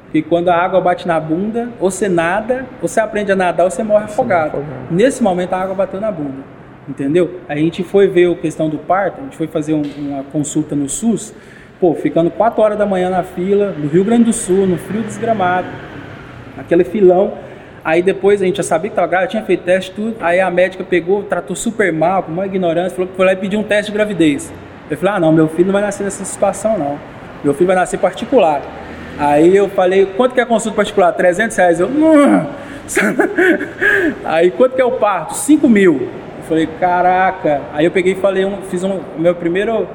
Porque quando a água bate na bunda, ou você nada, ou você aprende a nadar, ou você morre afogado. Nesse momento a água bateu na bunda. Entendeu? A gente foi ver a questão do parto, a gente foi fazer um, uma consulta no SUS, pô, ficando 4 horas da manhã na fila, no Rio Grande do Sul, no frio desgramado, aquele filão. Aí depois a gente já sabia que estava grávida, tinha feito teste tudo. Aí a médica pegou, tratou super mal, com uma ignorância, falou que foi lá e pediu um teste de gravidez. Eu falei, ah não, meu filho não vai nascer nessa situação não. Meu filho vai nascer particular. Aí eu falei, quanto que é a consulta particular? 300 reais. Eu, hum. Aí quanto que é o parto? 5 mil. Eu falei, caraca. Aí eu peguei e falei, um, fiz um, meu primeiro,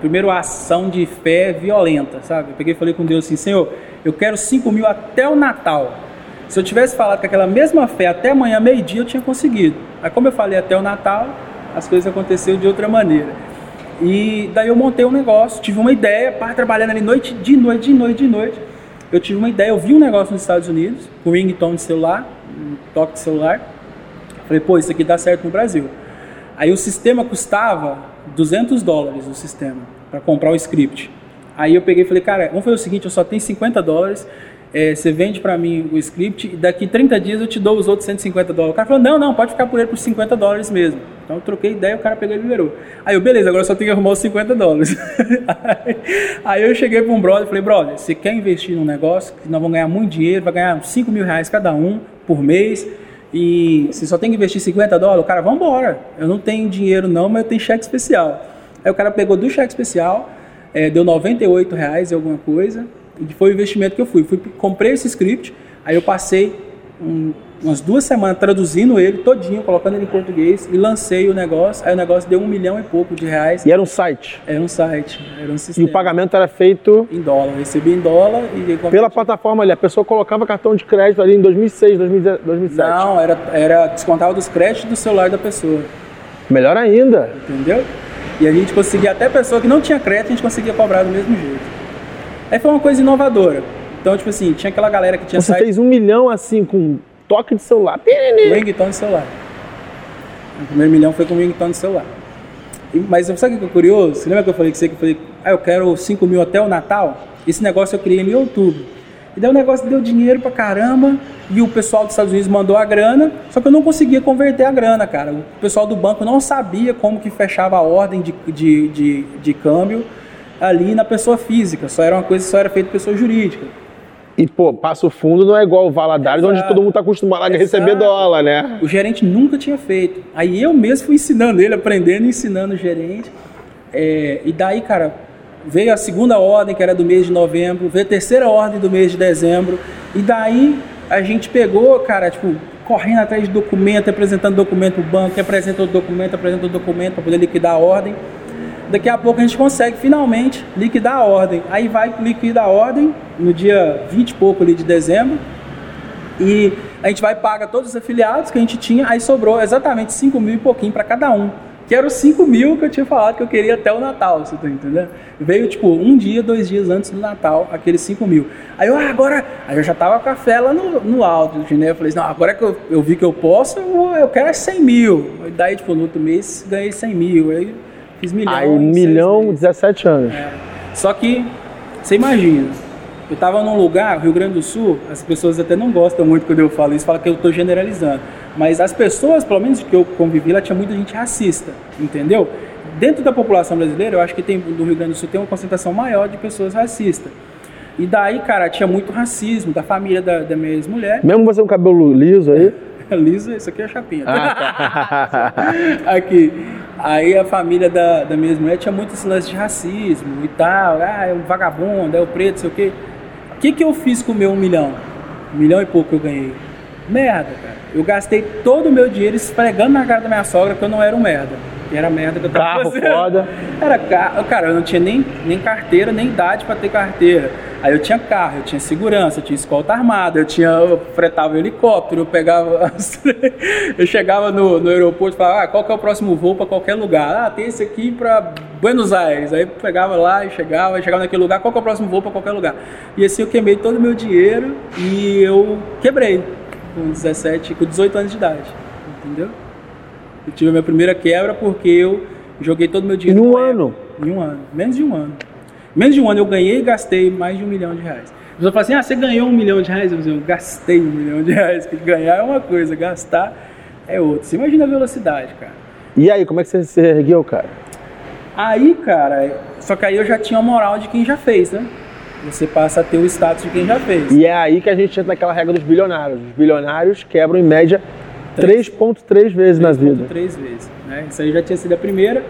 primeiro ação de fé violenta, sabe? Eu peguei e falei com Deus assim, Senhor, eu quero 5 mil até o Natal. Se eu tivesse falado com aquela mesma fé até amanhã, meio-dia, eu tinha conseguido. Aí como eu falei até o Natal, as coisas aconteceram de outra maneira. E daí eu montei um negócio, tive uma ideia, para trabalhando ali noite, de noite, de noite, de noite. Eu tive uma ideia, eu vi um negócio nos Estados Unidos, com ringtone de celular, um toque de celular. Falei, pô, isso aqui dá certo no Brasil. Aí o sistema custava 200 dólares, o sistema, para comprar o script. Aí eu peguei e falei, cara, vamos fazer o seguinte, eu só tenho 50 dólares, é, você vende para mim o script e daqui 30 dias eu te dou os outros 150 dólares. O cara falou, não, não, pode ficar por ele por 50 dólares mesmo. Então eu troquei ideia, o cara pegou e liberou. Aí eu, beleza, agora só tenho que arrumar os 50 dólares. aí eu cheguei para um brother e falei, brother, você quer investir num negócio que nós vamos ganhar muito dinheiro, vai ganhar 5 mil reais cada um por mês e você só tem que investir 50 dólares? O cara, vamos embora. Eu não tenho dinheiro não, mas eu tenho cheque especial. Aí o cara pegou do cheque especial, é, deu 98 reais e alguma coisa, foi o investimento que eu fui. fui comprei esse script, aí eu passei um, umas duas semanas traduzindo ele todinho, colocando ele em português e lancei o negócio. Aí o negócio deu um milhão e pouco de reais. E era um site? Era um site, era um sistema. E o pagamento era feito? Em dólar, eu recebi em dólar e... Pela plataforma ali, a pessoa colocava cartão de crédito ali em 2006, 2007? Não, era, era descontava dos créditos do celular da pessoa. Melhor ainda. Entendeu? E a gente conseguia, até pessoa que não tinha crédito, a gente conseguia cobrar do mesmo jeito. Aí foi uma coisa inovadora. Então, tipo assim, tinha aquela galera que tinha Você site... fez um milhão assim com toque de celular. Ringtone de celular. O primeiro milhão foi com ringtone de celular. E, mas sabe o que é curioso? Você lembra que eu falei que você que eu falei, ah, eu quero 5 mil até o Natal? Esse negócio eu criei em outubro. E daí o negócio deu dinheiro pra caramba e o pessoal dos Estados Unidos mandou a grana, só que eu não conseguia converter a grana, cara. O pessoal do banco não sabia como que fechava a ordem de, de, de, de câmbio ali na pessoa física, só era uma coisa que só era feita pessoa jurídica. E, pô, Passo Fundo não é igual o Valadares, Exato. onde todo mundo está acostumado a Exato. receber dólar, né? O gerente nunca tinha feito. Aí eu mesmo fui ensinando ele, aprendendo e ensinando o gerente. É, e daí, cara, veio a segunda ordem, que era do mês de novembro, veio a terceira ordem do mês de dezembro. E daí a gente pegou, cara, tipo, correndo atrás de documento, apresentando documento para o banco, apresenta o documento, apresenta o documento para poder liquidar a ordem daqui a pouco a gente consegue finalmente liquidar a ordem. Aí vai liquidar a ordem no dia 20 e pouco ali de dezembro. E a gente vai pagar todos os afiliados que a gente tinha, aí sobrou exatamente 5 mil e pouquinho para cada um. Que era os 5 mil que eu tinha falado que eu queria até o Natal, você tá entendendo? Veio tipo um dia, dois dias antes do Natal, aqueles 5 mil. Aí eu, ah, agora. Aí eu já tava com a fé lá no, no alto, né? Eu falei assim, não, agora que eu, eu vi que eu posso, eu, eu quero 100 mil. E daí, tipo, no outro mês ganhei 100 mil. Aí Fiz milhão. Aí, milhão, 17 anos. É. Só que, você imagina, eu estava num lugar, Rio Grande do Sul, as pessoas até não gostam muito quando eu falo isso, falam que eu estou generalizando. Mas as pessoas, pelo menos que eu convivi lá, tinha muita gente racista, entendeu? Dentro da população brasileira, eu acho que tem, do Rio Grande do Sul tem uma concentração maior de pessoas racistas. E daí, cara, tinha muito racismo da família da, da minha ex-mulher. Mesmo você com cabelo liso aí? liso, isso aqui é chapinha. Ah, tá. aqui. Aí a família da, da minha mulher tinha muito esse lance de racismo e tal. Ah, é um vagabundo, é o preto, sei o quê. O que, que eu fiz com o meu um milhão? Um milhão e pouco que eu ganhei. Merda, cara. Eu gastei todo o meu dinheiro esfregando na cara da minha sogra que eu não era um merda. Era merda que eu tava Carro fazendo. foda. Era carro. Cara, eu não tinha nem, nem carteira, nem idade para ter carteira. Aí eu tinha carro, eu tinha segurança, eu tinha escolta armada, eu tinha. Eu fretava um helicóptero, eu pegava. eu chegava no, no aeroporto e falava, ah, qual que é o próximo voo para qualquer lugar? Ah, tem esse aqui para Buenos Aires. Aí eu pegava lá e chegava, chegava naquele lugar, qual que é o próximo voo para qualquer lugar? E assim eu queimei todo o meu dinheiro e eu quebrei com 17, com 18 anos de idade. Entendeu? Eu tive a minha primeira quebra porque eu joguei todo o meu dinheiro. Em um ano? Em um ano. Menos de um ano. Menos de um ano eu ganhei e gastei mais de um milhão de reais. A pessoa fala assim, ah, você ganhou um milhão de reais? Eu, digo, eu gastei um milhão de reais. Porque ganhar é uma coisa, gastar é outra. Você imagina a velocidade, cara. E aí, como é que você se ergueu, cara? Aí, cara, só que aí eu já tinha a moral de quem já fez, né? Você passa a ter o status de quem já fez. E é aí que a gente entra naquela regra dos bilionários. Os bilionários quebram em média 3,3 vezes na vida. 3,3 vezes. Né? Isso aí já tinha sido a primeira.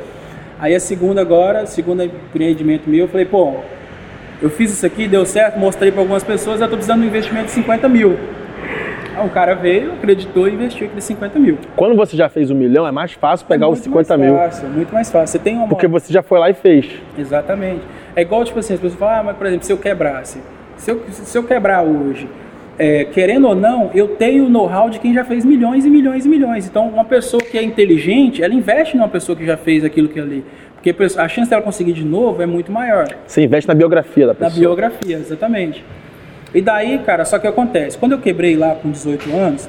Aí a segunda agora, segundo empreendimento meu, eu falei, pô, eu fiz isso aqui, deu certo, mostrei para algumas pessoas, eu tô precisando de um investimento de 50 mil. Aí um cara veio, acreditou e investiu aqueles 50 mil. Quando você já fez um milhão, é mais fácil pegar é os 50 mais mil. Fácil, muito mais fácil. Você tem uma Porque você já foi lá e fez. Exatamente. É igual, tipo assim, as pessoas falam, ah, mas por exemplo, se eu quebrasse, se eu, se eu quebrar hoje, é, querendo ou não, eu tenho o know-how de quem já fez milhões e milhões e milhões. Então, uma pessoa que é inteligente, ela investe numa pessoa que já fez aquilo que ali. Porque a chance dela conseguir de novo é muito maior. Você investe na biografia da pessoa. Na biografia, exatamente. E daí, cara, só que acontece, quando eu quebrei lá com 18 anos,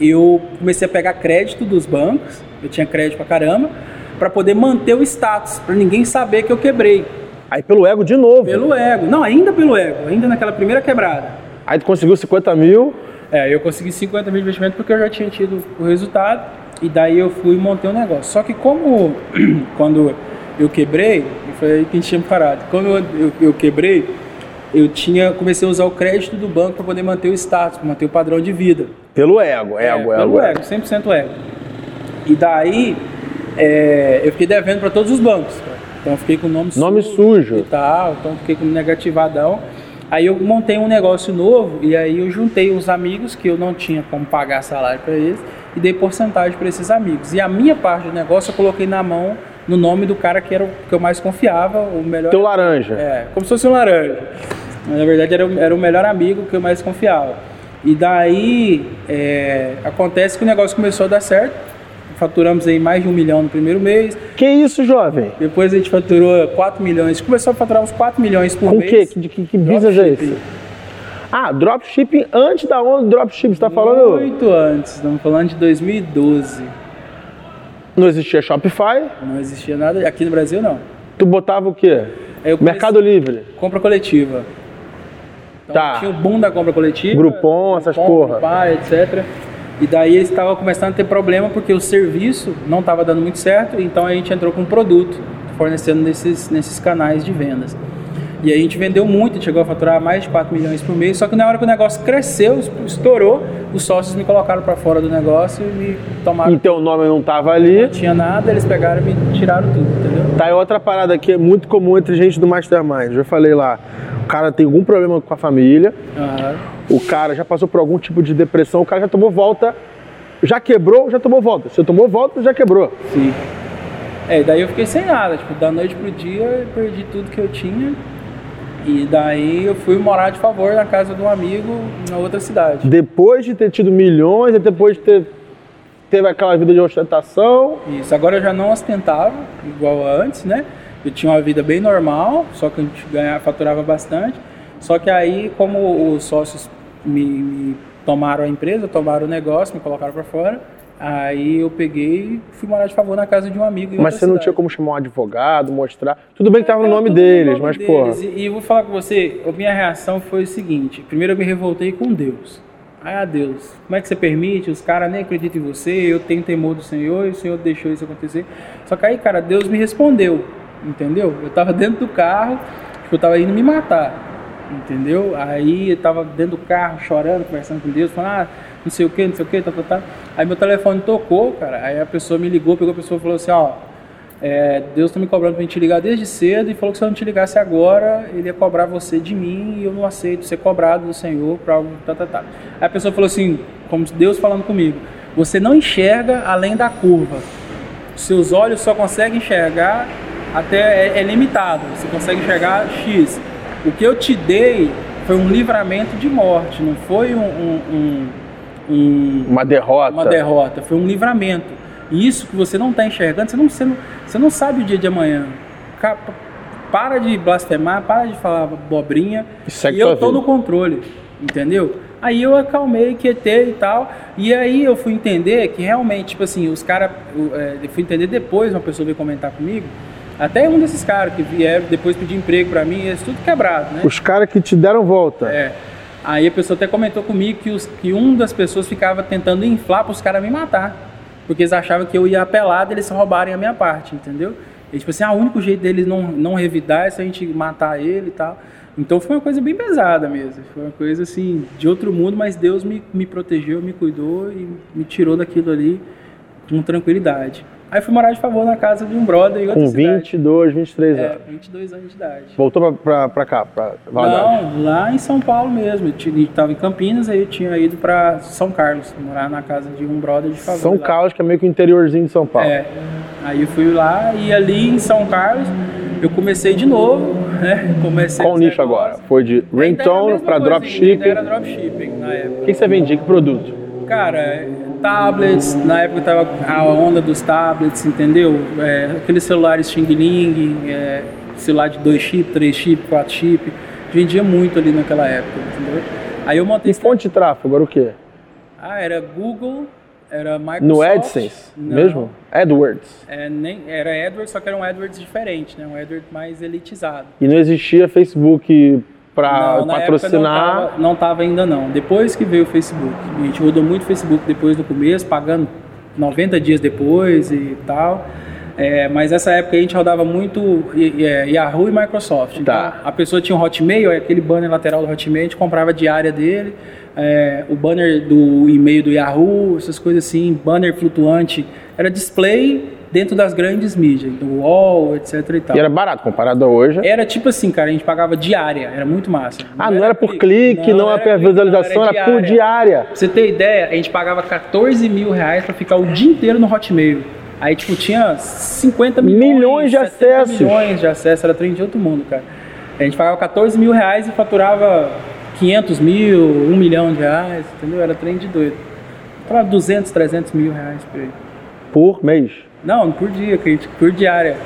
eu comecei a pegar crédito dos bancos, eu tinha crédito pra caramba, para poder manter o status, para ninguém saber que eu quebrei. Aí pelo ego de novo. Pelo ego. Não, ainda pelo ego, ainda naquela primeira quebrada. Aí tu conseguiu 50 mil. É, eu consegui 50 mil de investimento porque eu já tinha tido o resultado. E daí eu fui e montei um negócio. Só que como quando eu quebrei, foi aí que a gente tinha parado. Quando eu, eu, eu quebrei, eu tinha comecei a usar o crédito do banco para poder manter o status, manter o padrão de vida. Pelo ego, ego, é, ego. Pelo ego, 100% ego. E daí é, eu fiquei devendo para todos os bancos. Então eu fiquei com o nome, nome sujo, sujo e tal, então fiquei com negativadão. Aí eu montei um negócio novo e aí eu juntei uns amigos que eu não tinha como pagar salário para eles e dei porcentagem para esses amigos. E a minha parte do negócio eu coloquei na mão no nome do cara que era o que eu mais confiava, o melhor. Teu laranja. É, como se fosse um laranja. Mas, na verdade era, era o melhor amigo que eu mais confiava. E daí é, acontece que o negócio começou a dar certo faturamos aí mais de um milhão no primeiro mês. Que isso, jovem? Depois a gente faturou 4 milhões. A gente começou a faturar uns 4 milhões por Com mês. Com o quê? De que, que business é esse? Ah, dropshipping antes da onda do dropshipping, você tá falando? Muito antes, estamos falando de 2012. Não existia Shopify? Não existia nada, aqui no Brasil não. Tu botava o quê? Mercado Livre? Compra coletiva. Então, tá. Tinha o boom da compra coletiva. Groupon, essas porra. Pai, etc. E daí eles estavam começando a ter problema porque o serviço não estava dando muito certo, então a gente entrou com um produto fornecendo nesses, nesses canais de vendas. E aí a gente vendeu muito, chegou a faturar mais de 4 milhões por mês, só que na hora que o negócio cresceu, estourou, os sócios me colocaram para fora do negócio e me tomaram. E teu nome não estava ali? Não tinha nada, eles pegaram e me tiraram tudo, entendeu? Tá, e outra parada que é muito comum entre gente do Mastermind, já falei lá, o cara tem algum problema com a família, uhum. o cara já passou por algum tipo de depressão, o cara já tomou volta, já quebrou, já tomou volta. Se tomou volta, já quebrou. Sim. É, daí eu fiquei sem nada, tipo, da noite pro dia eu perdi tudo que eu tinha. E daí eu fui morar de favor na casa de um amigo na outra cidade. Depois de ter tido milhões, depois de ter teve aquela vida de ostentação. Isso, agora eu já não ostentava igual antes, né? Eu tinha uma vida bem normal, só que a gente ganhava, faturava bastante. Só que aí, como os sócios me, me tomaram a empresa, tomaram o negócio, me colocaram para fora, Aí eu peguei e fui morar de favor na casa de um amigo. Mas você não tinha como chamar um advogado, mostrar. Tudo bem que estava no nome deles, no nome mas deles. porra. E, e eu vou falar com você, a minha reação foi o seguinte: primeiro eu me revoltei com Deus. Ah, Deus, como é que você permite? Os caras nem acreditam em você, eu tenho temor do Senhor e o Senhor deixou isso acontecer. Só que aí, cara, Deus me respondeu, entendeu? Eu estava dentro do carro, eu estava indo me matar entendeu? Aí eu tava dentro do carro chorando, conversando com Deus, falando, ah, não sei o que, não sei o que, tá, tá, tá. Aí meu telefone tocou, cara, aí a pessoa me ligou, pegou a pessoa e falou assim, ó, é, Deus tá me cobrando pra gente ligar desde cedo e falou que se eu não te ligasse agora, ele ia cobrar você de mim e eu não aceito ser cobrado do Senhor pra algo, tá, tá, tá. Aí a pessoa falou assim, como Deus falando comigo, você não enxerga além da curva, seus olhos só conseguem enxergar até, é, é limitado, você consegue enxergar X, o que eu te dei foi um livramento de morte, não foi um, um, um, um uma derrota. Uma derrota, foi um livramento. E isso que você não está enxergando, você não, você, não, você não sabe o dia de amanhã. Para de blasfemar, para de falar bobrinha. e eu tô no controle, entendeu? Aí eu acalmei, quietei e tal. E aí eu fui entender que realmente, tipo assim, os caras. É, eu fui entender depois, uma pessoa veio comentar comigo Até um desses caras que vieram depois pedir emprego pra mim, eles tudo quebrado, né? Os caras que te deram volta. É. Aí a pessoa até comentou comigo que, os, que um das pessoas ficava tentando inflar para os caras me matar. Porque eles achavam que eu ia apelado eles roubarem a minha parte, entendeu? E tipo assim, ah, o único jeito deles não, não revidar é se a gente matar ele e tal. Então foi uma coisa bem pesada mesmo. Foi uma coisa assim, de outro mundo, mas Deus me, me protegeu, me cuidou e me tirou daquilo ali com tranquilidade. Aí fui morar de favor na casa de um brother Com cidade. 22, 23 É, anos. 22 anos de idade. Voltou pra, pra, pra cá, pra Valadares. Não, lá em São Paulo mesmo. Eu tava em Campinas, aí eu tinha ido pra São Carlos, morar na casa de um brother de favor. São lá. Carlos, que é meio que o interiorzinho de São Paulo. É. Aí eu fui lá e ali em São Carlos eu comecei de novo, né? Comecei Qual o nicho agora? Foi de ringtone pra dropshipping? ainda Era dropshipping na época. O que que você vendia? Que produto? Cara, tablets, na época tava a onda dos tablets, entendeu? É, aqueles celulares Xing Ling, é, celular de 2 chip, 3 chip, 4 chip. Vendia muito ali naquela época, entendeu? Aí eu montei. E fonte de tráfego, era o quê? Ah, era Google, era Microsoft. No AdSense Não, mesmo? AdWords. É, nem, era AdWords, só que era um AdWords diferente, né? Um AdWords mais elitizado. E não existia Facebook época patrocinar. Não tava, não tava ainda não. Depois que veio o Facebook. A gente rodou muito Facebook depois do começo, pagando 90 dias depois e tal. É, mas essa época a gente rodava muito é, Yahoo e Microsoft. Tá. Então, a pessoa tinha um Hotmail, aquele banner lateral do Hotmail, a gente comprava a diária dele. é, o banner do e-mail do Yahoo, essas coisas assim, banner flutuante. Era display dentro das grandes mídias, do UOL, etc e tal. E era barato comparado a hoje. Era tipo assim, cara, a gente pagava diária, era muito massa. ah, não era por clique, não, era pela não, visualização, era, por diária. Pra você ter ideia, a gente pagava 14 mil reais pra ficar o dia inteiro no Hotmail. Aí, tipo, tinha 50 milhões, Milhões de 70 acessos. milhões de acessos, era trem de outro mundo, cara. A gente pagava 14 mil reais e faturava 500 mil, 1 milhão de reais, entendeu? Era trem de doido. Faturava 200, 300 mil reais por aí. Por mês. Não, por dia, gente- por diária.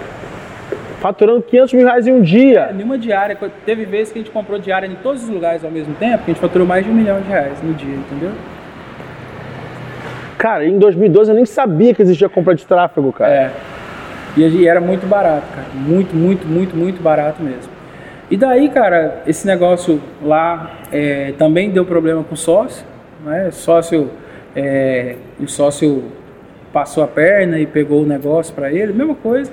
Faturando 500 mil reais em um dia. Nenhuma diária. Teve vezes que a gente comprou diária em todos os lugares ao mesmo tempo, que a gente faturou mais de um milhão de reais no dia, entendeu? Cara, em 2012 eu nem sabia que existia compra de tráfego, cara. É. E era muito barato, cara. Muito, muito, muito, muito barato mesmo. E daí, cara, esse negócio lá é, também deu problema com o sócio, né? Sócio, é, o sócio passou a perna e pegou o negócio para ele, mesma coisa.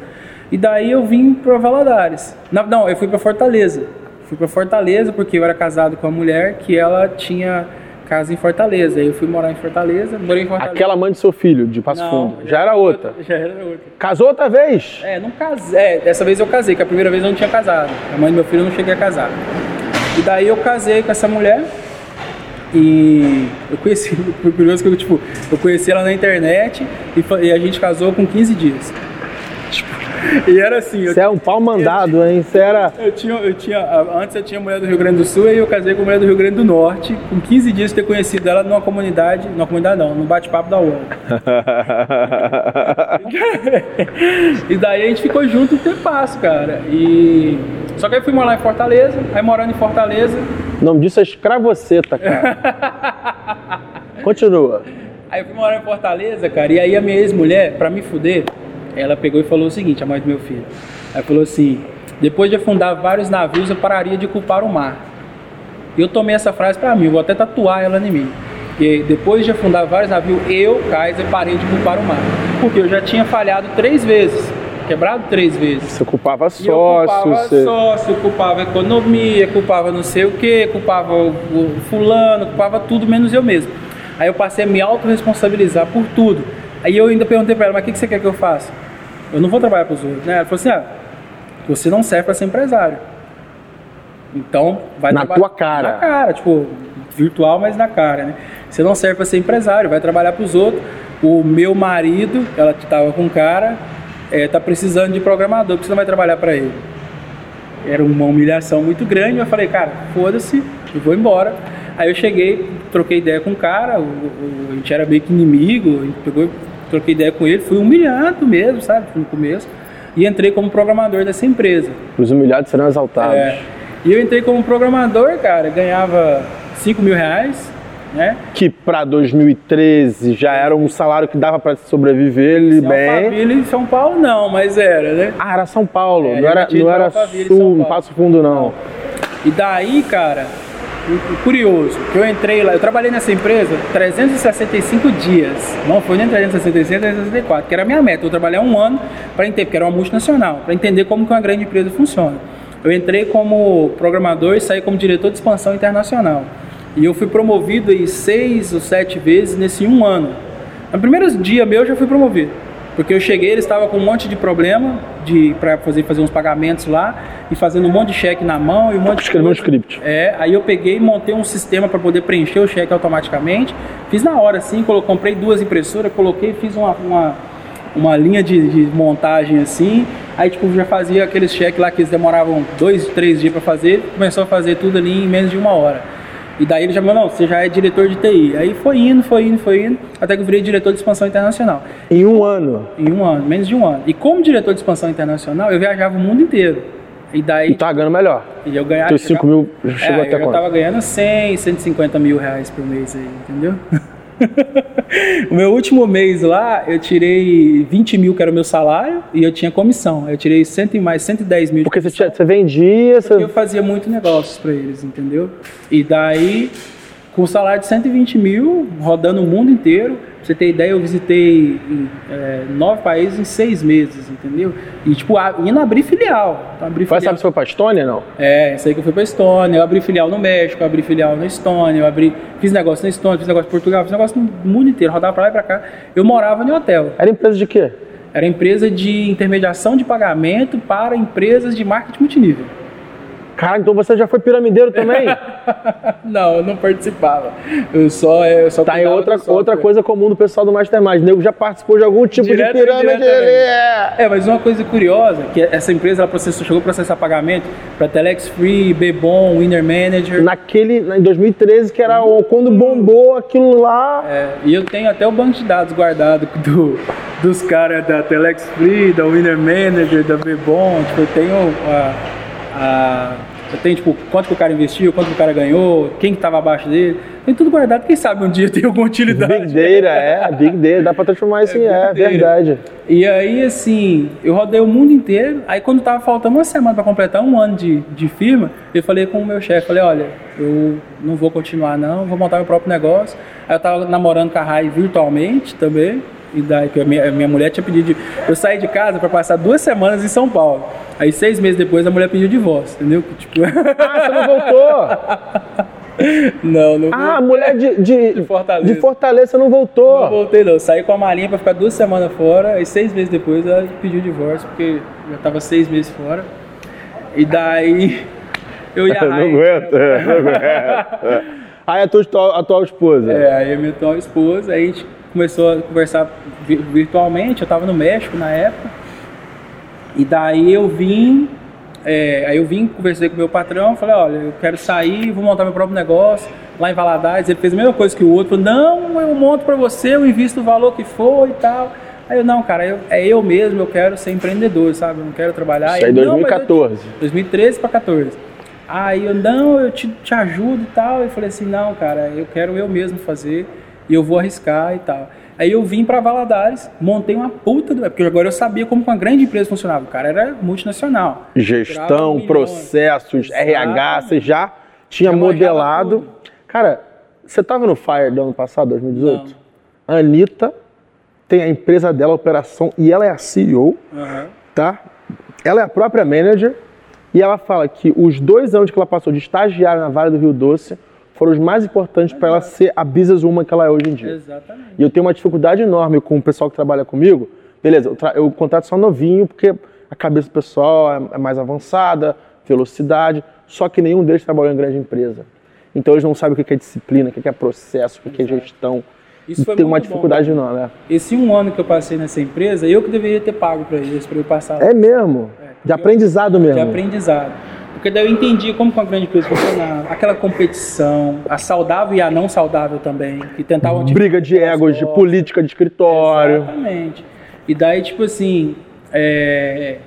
E daí eu vim para Valadares. Não, não, eu fui para Fortaleza. Fui para Fortaleza porque eu era casado com uma mulher que ela tinha casa em Fortaleza. Aí eu fui morar em Fortaleza, morei em Fortaleza. Aquela mãe do seu filho, de Passo Não, Fundo. Já era outra. Já era outra. Casou outra vez? É, não casei. É, dessa vez eu casei, que a primeira vez eu não tinha casado. A mãe do meu filho eu não cheguei a casar. E daí eu casei com essa mulher. E eu conheci, foi curioso que eu, tipo, eu conheci ela na internet e, e a gente casou com 15 dias. E era assim, eu, Você é um pau mandado, hein? Você era. eu tinha, eu tinha, antes eu tinha mulher do Rio Grande do Sul e eu casei com mulher do Rio Grande do Norte, com 15 dias de ter conhecido ela numa comunidade, numa comunidade não, num bate-papo da UOL. e daí a gente ficou junto um tempo, cara. E só que aí fui morar em Fortaleza, aí morando em Fortaleza, O nome disso é escravoceta, cara. Continua. Aí eu fui morar em Fortaleza, cara, e aí a minha ex-mulher, pra me fuder, ela pegou e falou o seguinte, a mãe do meu filho. Ela falou assim, depois de afundar vários navios, eu pararia de culpar o mar. E eu tomei essa frase pra mim, vou até tatuar ela em mim. E depois de afundar vários navios, eu, Kaiser, parei de culpar o mar. Porque eu já tinha falhado três vezes, quebrado três vezes. Você culpava E eu sócio, culpava você... sócio, culpava economia, culpava não sei o que, culpava o, fulano, culpava tudo menos eu mesmo. Aí eu passei a me autorresponsabilizar por tudo. Aí eu ainda perguntei pra ela, mas o que, que você quer que eu faça? Eu não vou trabalhar pros outros, né? Ela falou assim, ah, você não serve pra ser empresário. Então, vai Na trabalhar- tua cara. Na cara, tipo, virtual, mas na cara, né? Você não serve pra ser empresário, vai trabalhar pros outros. O meu marido, ela tava com um cara, é, tá precisando de programador, porque você não vai trabalhar pra ele. Era uma humilhação muito grande, eu falei, cara, foda-se, eu vou embora. Aí eu cheguei, troquei ideia com o cara, o, o- a gente era meio que inimigo, a gente pegou, troquei ideia com ele, fui humilhado mesmo, sabe, no começo. E entrei como programador dessa empresa. Os humilhados serão exaltados. É. E eu entrei como programador, cara, ganhava 5 mil reais né? Que pra 2013 já era um salário que dava pra sobreviver ele Em bem. Alphaville, em São Paulo não, mas era, né? Ah, era São Paulo, É, não era, não era sul, São não. Passo Fundo não. E daí, cara, curioso, que eu entrei lá, eu trabalhei nessa empresa 365 dias. Não foi nem 365, 364, que era a minha meta. Eu trabalhei um ano para entender, porque era uma multinacional, para entender como que uma grande empresa funciona. Eu entrei como programador e saí como diretor de expansão internacional. E eu fui promovido aí seis ou sete vezes nesse um ano. No primeiro dia meu eu já fui promovido. Porque eu cheguei, eles estavam com um monte de problema de para fazer, fazer uns pagamentos lá e fazendo um monte de cheque na mão e um monte de Escrever um coisa. script. É, aí eu peguei e montei um sistema para poder preencher o cheque automaticamente. Fiz na hora, assim, comprei duas impressoras, coloquei, fiz uma, uma, uma linha de, de montagem assim. Aí, tipo, já fazia aqueles cheques lá que eles demoravam dois, três dias para fazer. Começou a fazer tudo ali em menos de uma hora. E daí ele já me falou, não, você já é diretor de TI. Aí foi indo, foi indo, foi indo, até que eu virei diretor de expansão internacional. Em um ano. Em um ano, menos de um ano. E como diretor de expansão internacional, eu viajava o mundo inteiro. E daí E tá ganhando melhor. e eu ganhava. Teus 5 mil chegou é, até eu já quanto? tava ganhando 100, 150 mil reais por mês aí, entendeu? o meu último mês lá, eu tirei 20 mil, que era o meu salário, e eu tinha comissão. Eu tirei 100 e mais 110 mil de Porque você, você vendia, você... porque eu fazia muito negócios para eles, entendeu? E daí, com salário de 120 mil, rodando o mundo inteiro, pra você ter ideia, eu visitei é, nove países em seis meses, entendeu? E, tipo, a- indo abrir filial. Então, abrir Mas filial. sabe se foi pra Estônia, não? É, isso aí que eu fui pra Estônia, eu abri filial no México, eu abri filial na Estônia, eu abri, fiz negócio na Estônia, fiz negócio em Portugal, fiz negócio no mundo inteiro, rodava pra lá e pra cá. Eu morava em hotel. Era empresa de quê? Era empresa de intermediação de pagamento para empresas de marketing multinível. Cara, então você já foi piramideiro também? Não, eu não participava. Eu só, eu só tá cuidava outra, outra coisa comum do pessoal do Mastermind. O nego já participou de algum tipo Direto de pirâmide. É. É, mas uma coisa curiosa, que essa empresa ela processou, chegou a processar pagamento para Telex Free, Bebom, Winner Manager. Naquele, em 2013, que era o- quando bombou aquilo lá. É, e eu tenho até o banco de dados guardado do, dos caras da Telex Free, da Winner Manager, da Bebom. Tipo, eu tenho a, a- eu tenho tipo quanto que o cara investiu, quanto que o cara ganhou, quem que estava abaixo dele. Tem tudo guardado, quem sabe um dia tem alguma utilidade. Big Data, é, Big Data, dá pra transformar isso em Big é, Data. verdade. E aí, assim, eu rodei o mundo inteiro. Aí, quando tava faltando uma semana para completar um ano de, de firma, eu falei com o meu chefe: falei, olha, eu não vou continuar, não, vou montar meu próprio negócio. Aí, eu tava namorando com a Rai virtualmente também. E daí, que a minha, a minha mulher tinha pedido. de- eu saí de casa para passar duas semanas em São Paulo. Aí, seis meses depois, a mulher pediu divórcio, entendeu? Tipo, Ah, você não voltou? não, não, Ah, a mulher de, de, De Fortaleza. de Fortaleza não não voltou. voltei, não. Saí com a malinha para ficar duas semanas fora. E seis meses depois, ela pediu divórcio, porque já tava seis meses fora. E daí. Eu ia Não aguento, é, não aguento. Aí a tua atual, atual esposa. É, aí a minha atual esposa, aí a gente começou a conversar vi- virtualmente, eu tava no México na época. E daí eu vim, é, aí eu vim, conversei com o meu patrão, falei, olha, eu quero sair, vou montar meu próprio negócio lá em Valadares. Ele fez a mesma coisa que o outro, falou, não, eu monto pra você, eu invisto o valor que for e tal. Aí eu, não, cara, eu- é eu mesmo, eu quero ser empreendedor, sabe? Eu não quero trabalhar. Isso aí, Ele, "Não, mas eu te- 2014. 2013 para 14. Aí eu, não, eu te, te ajudo e tal. Eu falei assim, não, cara, eu quero eu mesmo fazer e eu vou arriscar e tal. Aí eu vim para Valadares, montei uma puta do. Porque agora eu sabia como uma grande empresa funcionava. O cara era multinacional. Gestão, milhões. processos, RH, Exatamente. você já tinha modelado. Cara, você tava no Fire do ano passado, 2018? A Anitta tem a empresa dela, a operação, e ela é a CEO, Aham. tá? Ela é a própria manager e ela fala que os dois anos que ela passou de estagiária na Vale do Rio Doce foram os mais importantes para ela ser a business woman que ela é hoje em dia. Exatamente. E eu tenho uma dificuldade enorme com o pessoal que trabalha comigo. Beleza, eu, eu contrato só novinho, porque a cabeça do pessoal é, é mais avançada, velocidade, só que nenhum deles trabalhou em grande empresa. Então eles não sabem o que é disciplina, o que é processo, o que é gestão. Isso e foi tem uma muito bom, dificuldade enorme. né? Esse um ano que eu passei nessa empresa, eu que deveria ter pago para eles, para eu passar. É mesmo, de aprendizado mesmo. de aprendizado. Porque daí eu entendi como que uma grande empresa funcionava, aquela competição, a saudável e a não saudável também, que tentavam te- Briga de egos, de política de escritório. Exatamente. E daí, tipo assim, é,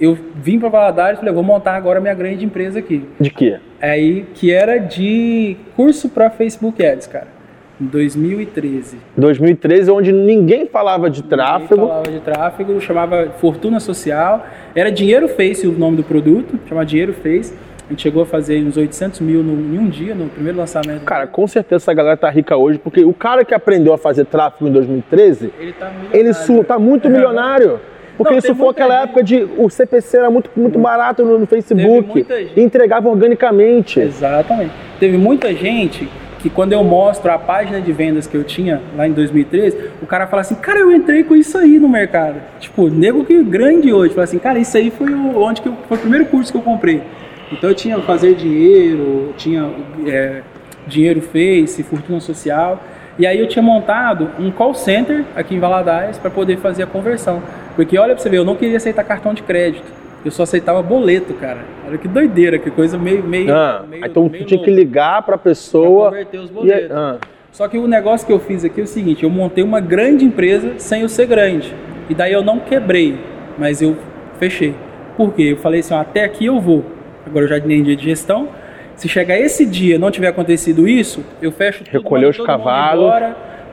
eu vim para Valadares e falei, vou montar agora minha grande empresa aqui. De quê? Aí, que era de curso para Facebook Ads, cara. Em 2013. 2013, onde ninguém falava de tráfego. Ninguém falava de tráfego, chamava Fortuna Social. Era Dinheiro Face o nome do produto, chamava Dinheiro Face. A gente chegou a fazer uns 800 mil no, em um dia, no primeiro lançamento. Cara, com certeza essa galera tá rica hoje, porque o cara que aprendeu a fazer tráfego em 2013, ele tá, ele su, tá muito milionário. Porque Não, isso foi aquela gente. época de o CPC era muito, muito barato no, no Facebook, e entregava organicamente. Exatamente. Teve muita gente que quando eu mostro a página de vendas que eu tinha lá em 2013, o cara fala assim, cara, eu entrei com isso aí no mercado. Tipo, nego que grande hoje, fala assim, cara, isso aí foi o, onde que eu, foi o primeiro curso que eu comprei. Então eu tinha fazer dinheiro, tinha é, dinheiro face, fortuna social. E aí eu tinha montado um call center aqui em Valadares para poder fazer a conversão. Porque olha pra você ver, eu não queria aceitar cartão de crédito. Eu só aceitava boleto, cara. Olha que doideira, que coisa meio. meio, Ah, meio então tu meio tinha que ligar pra Pra pessoa. converter os e- boletos. ah. Só que o negócio que eu fiz aqui é o seguinte: eu montei uma grande empresa sem eu ser grande. E daí eu não quebrei, mas eu fechei. Por quê? Eu falei assim: ó, até aqui eu vou. Agora eu já tenho dia de gestão. Se chegar esse dia e não tiver acontecido isso, eu fecho tudo, Recolher mando os cavalos.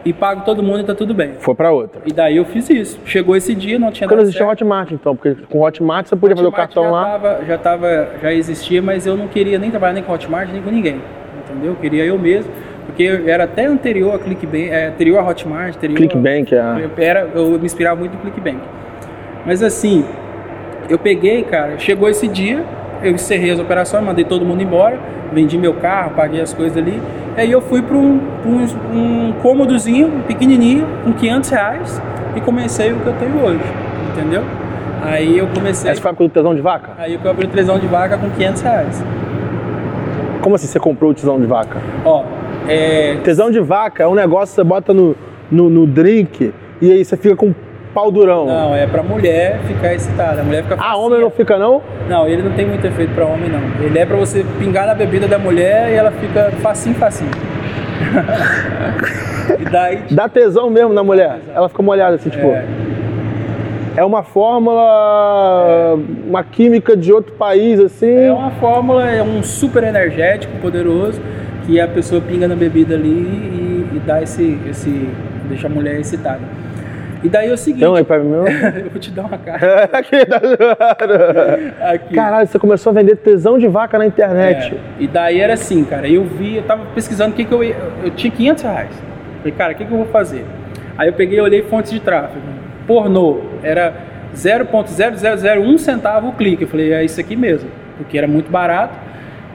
E pago todo mundo e tá tudo bem. Foi pra outra. E daí eu fiz isso. Chegou esse dia, não tinha Quando dado existia certo. Hotmart, então, porque com Hotmart você podia fazer o Hotmart cartão já lá. Tava, já, tava, já existia, mas eu não queria nem trabalhar nem com Hotmart, nem com ninguém. Entendeu? Eu queria eu mesmo, porque eu era até anterior a ClickBank, é, anterior a Hotmart, anterior Clickbank, é. a, eu, era, eu me inspirava muito no ClickBank. Mas assim, eu peguei, cara, chegou esse dia, eu encerrei as operações, mandei todo mundo embora, vendi meu carro, paguei as coisas ali. Aí eu fui para um, um, um cômodozinho, pequenininho, com 500 reais, e comecei o que eu tenho hoje, entendeu? Aí eu comecei... Essa foi a época do tesão de vaca? Aí eu abri o tesão de vaca com 500 reais. Como assim você comprou o tesão de vaca? Ó, é, Tesão de vaca é um negócio que você bota no, no, no drink e aí você fica com pau durão. não, é pra mulher ficar excitada. A mulher fica Ah, facinha. homem não fica não? Não, ele não tem muito efeito pra homem, não. Ele é pra você pingar na bebida da mulher e ela fica facinho, facinho. e daí, Dá tesão mesmo na mulher. Ela fica molhada assim, tipo. É. É, uma fórmula, uma química de outro país, assim. é uma fórmula, é um super energético, poderoso, que a pessoa pinga na bebida ali e, e dá esse, esse. deixa a mulher excitada. E daí é o seguinte. Então aí pra mim eu vou te dar uma Aqui, tá aqui. Caralho, você começou a vender tesão de vaca na internet. É, e daí era assim, cara, eu vi, eu tava pesquisando o que que eu ia, eu tinha 500 reais. Falei, cara, o que que eu vou fazer? Aí eu peguei e olhei fontes de tráfego. Pornô, era 0.0001 centavo o clique. Eu falei, é isso aqui mesmo, porque era muito barato.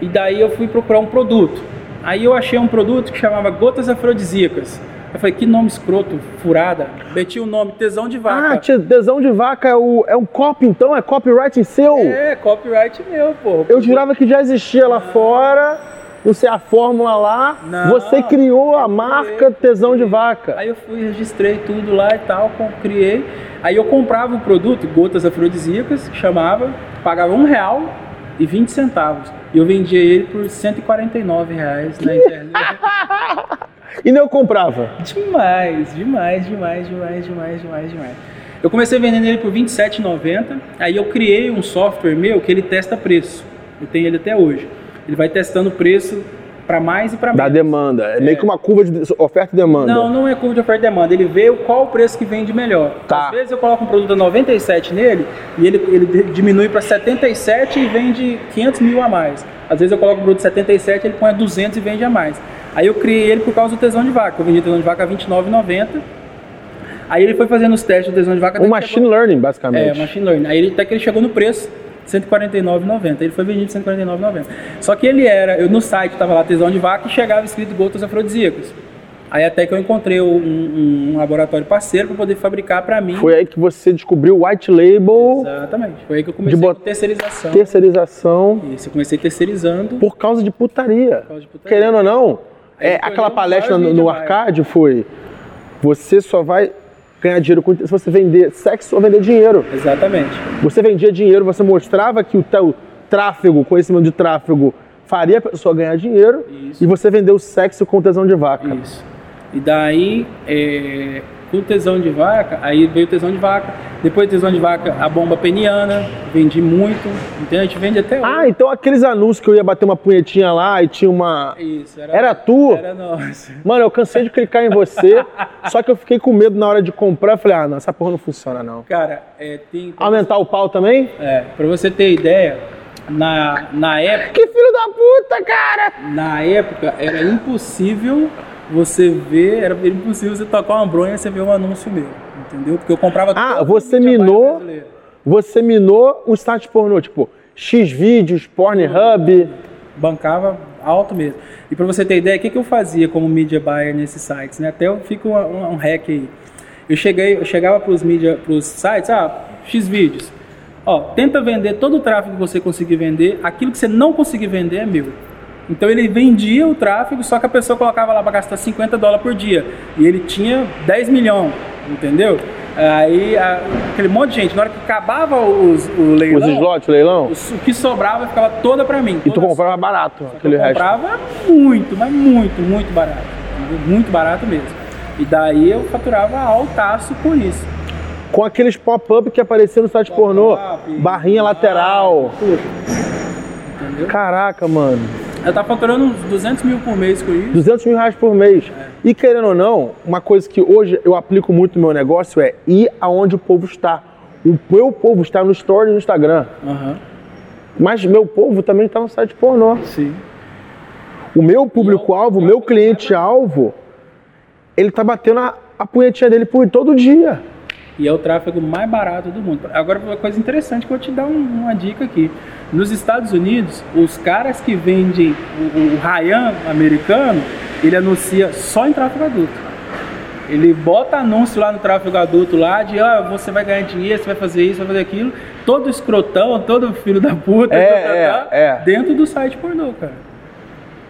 E daí eu fui procurar um produto. Aí eu achei um produto que chamava gotas afrodisíacas. Eu falei, que nome escroto, furada. Meti o nome tesão de vaca. Ah, tesão de vaca é, o, é um copy, então? É copyright seu? É, copyright meu, pô. Eu jurava que já existia lá fora, não sei a fórmula lá. Não, você criou a marca criei, tesão de criei. vaca. Aí eu fui, registrei tudo lá e tal, criei. Aí eu comprava o produto, gotas afrodisíacas, chamava, pagava um real e 20 centavos. E eu vendia ele por 149 reais na internet. E não comprava. demais, demais, demais, demais, demais, demais, demais. Eu comecei vendendo ele por R$ 27,90. Aí eu criei um software meu que ele testa preço. Eu tenho ele até hoje. Ele vai testando preço para mais e para Da menos. demanda. É, meio que uma curva de oferta e demanda. Não, não é curva de oferta e demanda. Ele vê qual o preço que vende melhor. Tá. Às vezes eu coloco um produto a 97 nele e ele, ele diminui para 77 e vende 500 mil a mais. Às vezes eu coloco um produto a 77 ele põe a 200 e vende a mais. Aí eu criei ele por causa do tesão de vaca. Eu vendi tesão de vaca a 29,90. Aí ele foi fazendo os testes do tesão de vaca. Um que machine chegou- learning, basicamente. é, machine learning. Aí ele, até que ele chegou no preço, 149,90. Ele foi vendido por 149,90. Só que ele era, eu no site tava lá tesão de vaca e chegava escrito gotas afrodisíacas. Aí até que eu encontrei um, um- laboratório parceiro para poder fabricar para mim. Foi aí que você descobriu o white label, Exatamente. Foi aí que eu comecei De bot- com terceirização. terceirização, Isso, eu comecei terceirizando. por causa de putaria. causa de putaria. Querendo ou não, é, aquela palestra no, no arcade foi: você só vai ganhar dinheiro com, se você vender sexo ou vender dinheiro. Exatamente. Você vendia dinheiro, você mostrava que o teu tráfego, conhecimento de tráfego, faria a pessoa ganhar dinheiro Isso. e você vendeu sexo com tesão de vaca. Isso. E daí, é, com tesão de vaca, aí veio tesão de vaca. Depois tesão de vaca, a bomba peniana, vendi muito. Entendeu? A gente vende até hoje. Ah, então aqueles anúncios que eu ia bater uma punhetinha lá e tinha uma. Isso, era, Era tu? Era nossa. Mano, eu cansei de clicar em você, só que eu fiquei com medo na hora de comprar. Eu falei, ah, não, essa porra não funciona, não. Cara, é, tem. Aumentar o pau também? É, pra você ter ideia, na, na época. Que filho da puta, cara! Na época era impossível você ver, era impossível você tocar uma bronha e você ver um anúncio meu, entendeu? Porque eu comprava Ah, você minou-. Você minou o site pornô, tipo, Xvideos, Pornhub. bancava alto mesmo. E para você ter ideia, o que, que eu fazia como media buyer nesses sites, né? Até eu fico um, um, hack aí. Eu cheguei, eu chegava para os media, pros sites, ah, X vídeos. Ó, tenta vender todo o tráfego que você conseguir vender, aquilo que você não conseguir vender é meu. Então ele vendia o tráfego, só que a pessoa colocava lá para gastar 50 dólares por dia. E ele tinha 10 milhões, entendeu? Aí a- aquele monte de gente, na hora que acabava os, o Os leilão, slots, o leilão. o que sobrava ficava toda para mim. E tu comprava barato só que aquele eu resto. comprava muito, mas muito, muito barato. Muito barato mesmo. E daí eu faturava altaço com isso. Com aqueles pop-up que apareciam no site pornô. Barrinha lateral. Entendeu? Caraca, mano. Eu tava faturando uns 200 mil por mês com isso. 200 mil reais por mês. E querendo ou não, uma coisa que hoje eu aplico muito no meu negócio é ir aonde o povo está. O meu povo está no story e no Instagram. Aham, Mas meu povo também está no site pornô. sim. O meu público-alvo, o meu cliente-alvo, ele tá batendo a, a punhetinha dele por todo dia. E é o tráfego mais barato do mundo. Agora, uma coisa interessante que eu vou te dar um- uma dica aqui. Nos Estados Unidos, os caras que vendem o, o Ryan americano, ele anuncia só em tráfego adulto. Ele bota anúncio lá no tráfego adulto lá de ah, você vai ganhar dinheiro, você vai fazer isso, vai fazer aquilo. Todo escrotão, todo filho da puta, É, tá, é, tá, é. dentro do site pornô, cara.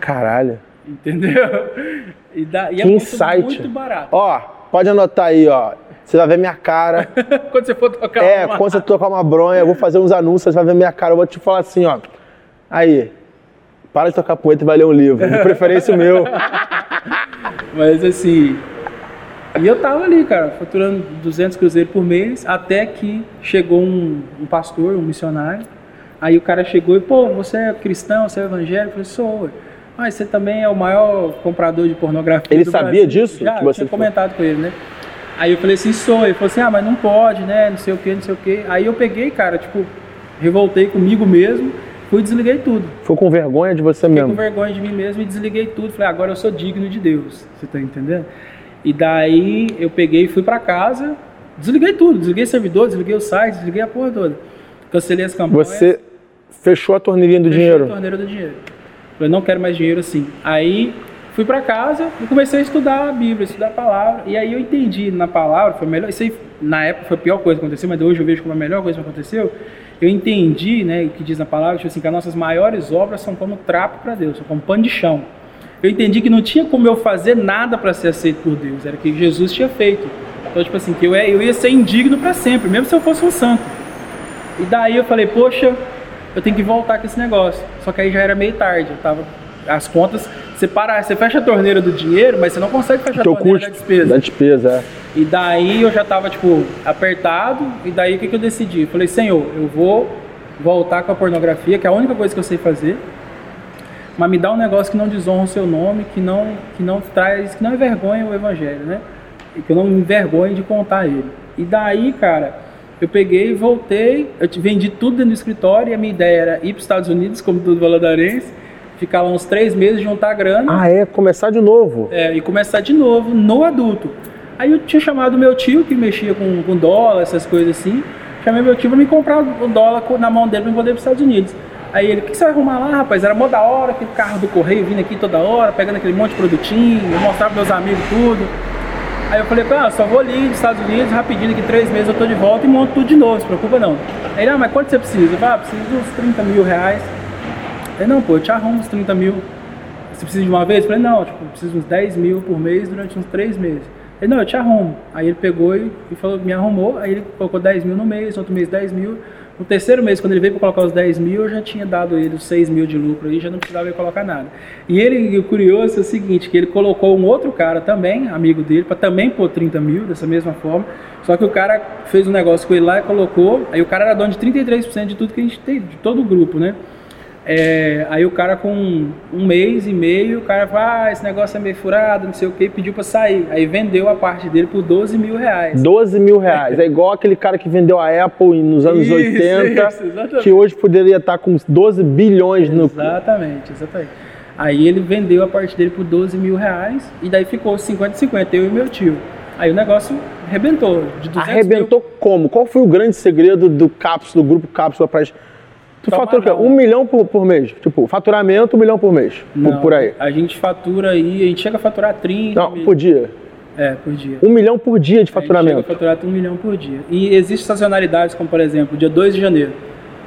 Caralho. Entendeu? E, dá, e é Que muito, insight. muito barato. Ó, pode anotar aí, ó. Você vai ver minha cara. Quando você for tocar É, uma- quando você tocar uma bronha, eu vou fazer uns anúncios, você vai ver minha cara. Eu vou te falar assim, ó. Aí, para de tocar punheta e vai ler um livro. De preferência o meu. Mas assim. E eu tava ali, cara, faturando 200 cruzeiros por mês, até que chegou um, um pastor, um missionário. Aí o cara chegou e, pô, você é cristão, você é evangélico? Eu falei, sou. Mas você também é o maior comprador de pornografia. Ele sabia Brasil." disso? Já, Que eu você tinha foi? comentado com ele, né? Aí eu falei assim, sou. Ele falou assim, ah, mas não pode, né? Não sei o que, não sei o que. Aí eu peguei, cara, tipo, revoltei comigo mesmo, fui e desliguei tudo. Ficou com vergonha de você Fiquei com mesmo. vergonha de mim mesmo e desliguei tudo. Falei, agora eu sou digno de Deus. Você tá entendendo? E daí eu peguei e fui pra casa, desliguei tudo. Desliguei servidor, desliguei o site, desliguei a porra toda. Cancelei as campanhas. Você fechou a torneirinha do fechei dinheiro. a torneira do dinheiro. Falei, não quero mais dinheiro assim. Aí fui pra casa e comecei a estudar a Bíblia, estudar a palavra. E aí eu entendi na palavra, foi melhor. Isso aí, na época foi a pior coisa que aconteceu, mas hoje eu vejo como a melhor coisa que aconteceu. Eu entendi, né, o que diz na palavra, tipo assim, que as nossas maiores obras são como trapo para Deus, são como pano de chão. Eu entendi que não tinha como eu fazer nada para ser aceito por Deus, era o que Jesus tinha feito. Então, tipo assim, que eu, eu ia ser indigno para sempre, mesmo se eu fosse um santo. E daí eu falei, poxa, eu tenho que voltar com esse negócio. Só que aí já era meio tarde, eu tava. As contas, você para, você fecha a torneira do dinheiro, mas você não consegue fechar a Teu torneira custo da despesa. da despesa, é. E daí eu já tava, tipo, apertado, e daí o que, que eu decidi? Falei, Senhor, eu vou voltar com a pornografia, que é a única coisa que eu sei fazer, mas me dá um negócio que não desonra o seu nome, que não, que não traz, que não envergonha o evangelho, né? E que eu não me envergonhe de contar ele. E daí, cara, eu peguei e voltei, eu te- vendi tudo dentro do escritório, e a minha ideia era ir para os Estados Unidos, como todo valadarense, ficar lá uns três meses, juntar grana, Ah, é? Começar de novo. é, e começar de novo no adulto. Aí eu tinha chamado meu tio, que mexia com, com dólar, essas coisas assim. Chamei meu tio pra me comprar o dólar na mão dele pra eu poder ir pros Estados Unidos. Aí ele, o que que você vai arrumar lá, rapaz? Era mó da hora, aquele carro do correio vindo aqui toda hora, pegando aquele monte de produtinho, eu mostrava pros meus amigos tudo. Aí eu falei, ah, só vou ali nos Estados Unidos, rapidinho, daqui três meses eu tô de volta e monto tudo de novo, se preocupa não. Aí ele, ah, mas quanto você precisa? Eu falei, ah, preciso de uns 30 mil reais. Ele, não, pô, eu te arrumo uns 30 mil. Você precisa de uma vez? Eu falei, não, tipo, eu preciso uns 10 mil por mês durante uns 3 meses. Ele, não, eu te arrumo. Aí ele pegou e, e falou, me arrumou, aí ele colocou 10 mil no mês, outro mês 10 mil, No terceiro mês, quando ele veio para colocar os 10 mil, eu já tinha dado ele os 6 mil de lucro aí, já não precisava colocar nada. E ele, o curioso é o seguinte, que ele colocou um outro cara também, amigo dele, para também pôr 30 mil, dessa mesma forma. Só que o cara fez um negócio com ele lá e colocou, aí o cara era dono de 33% de tudo que a gente tem, de todo o grupo, né? É, aí o cara com um mês e meio, o cara fala, ah, esse negócio é meio furado, não sei o que, pediu para sair. Aí vendeu a parte dele por 12 mil reais. 12 mil reais. É igual aquele cara que vendeu a Apple nos anos Isso, 80, isso, que hoje poderia estar com 12 bilhões no. Exatamente, exatamente. Aí ele vendeu a parte dele por 12 mil reais e daí ficou 50-50, eu e meu tio. Aí o negócio arrebentou. De 200 Arrebentou como? Qual foi o grande segredo do Cápsula, do grupo Cápsula para Tu fatura o quê? não. Um milhão por, por mês. Tipo, faturamento, um milhão por mês. Por, Não, por aí. A gente fatura aí, a gente chega a faturar 30 Não, mil. por dia. É, por dia. Um milhão por dia de A gente chega a faturamento. faturar um milhão por dia. E existem sazonalidades, como por exemplo, dia 2 de janeiro.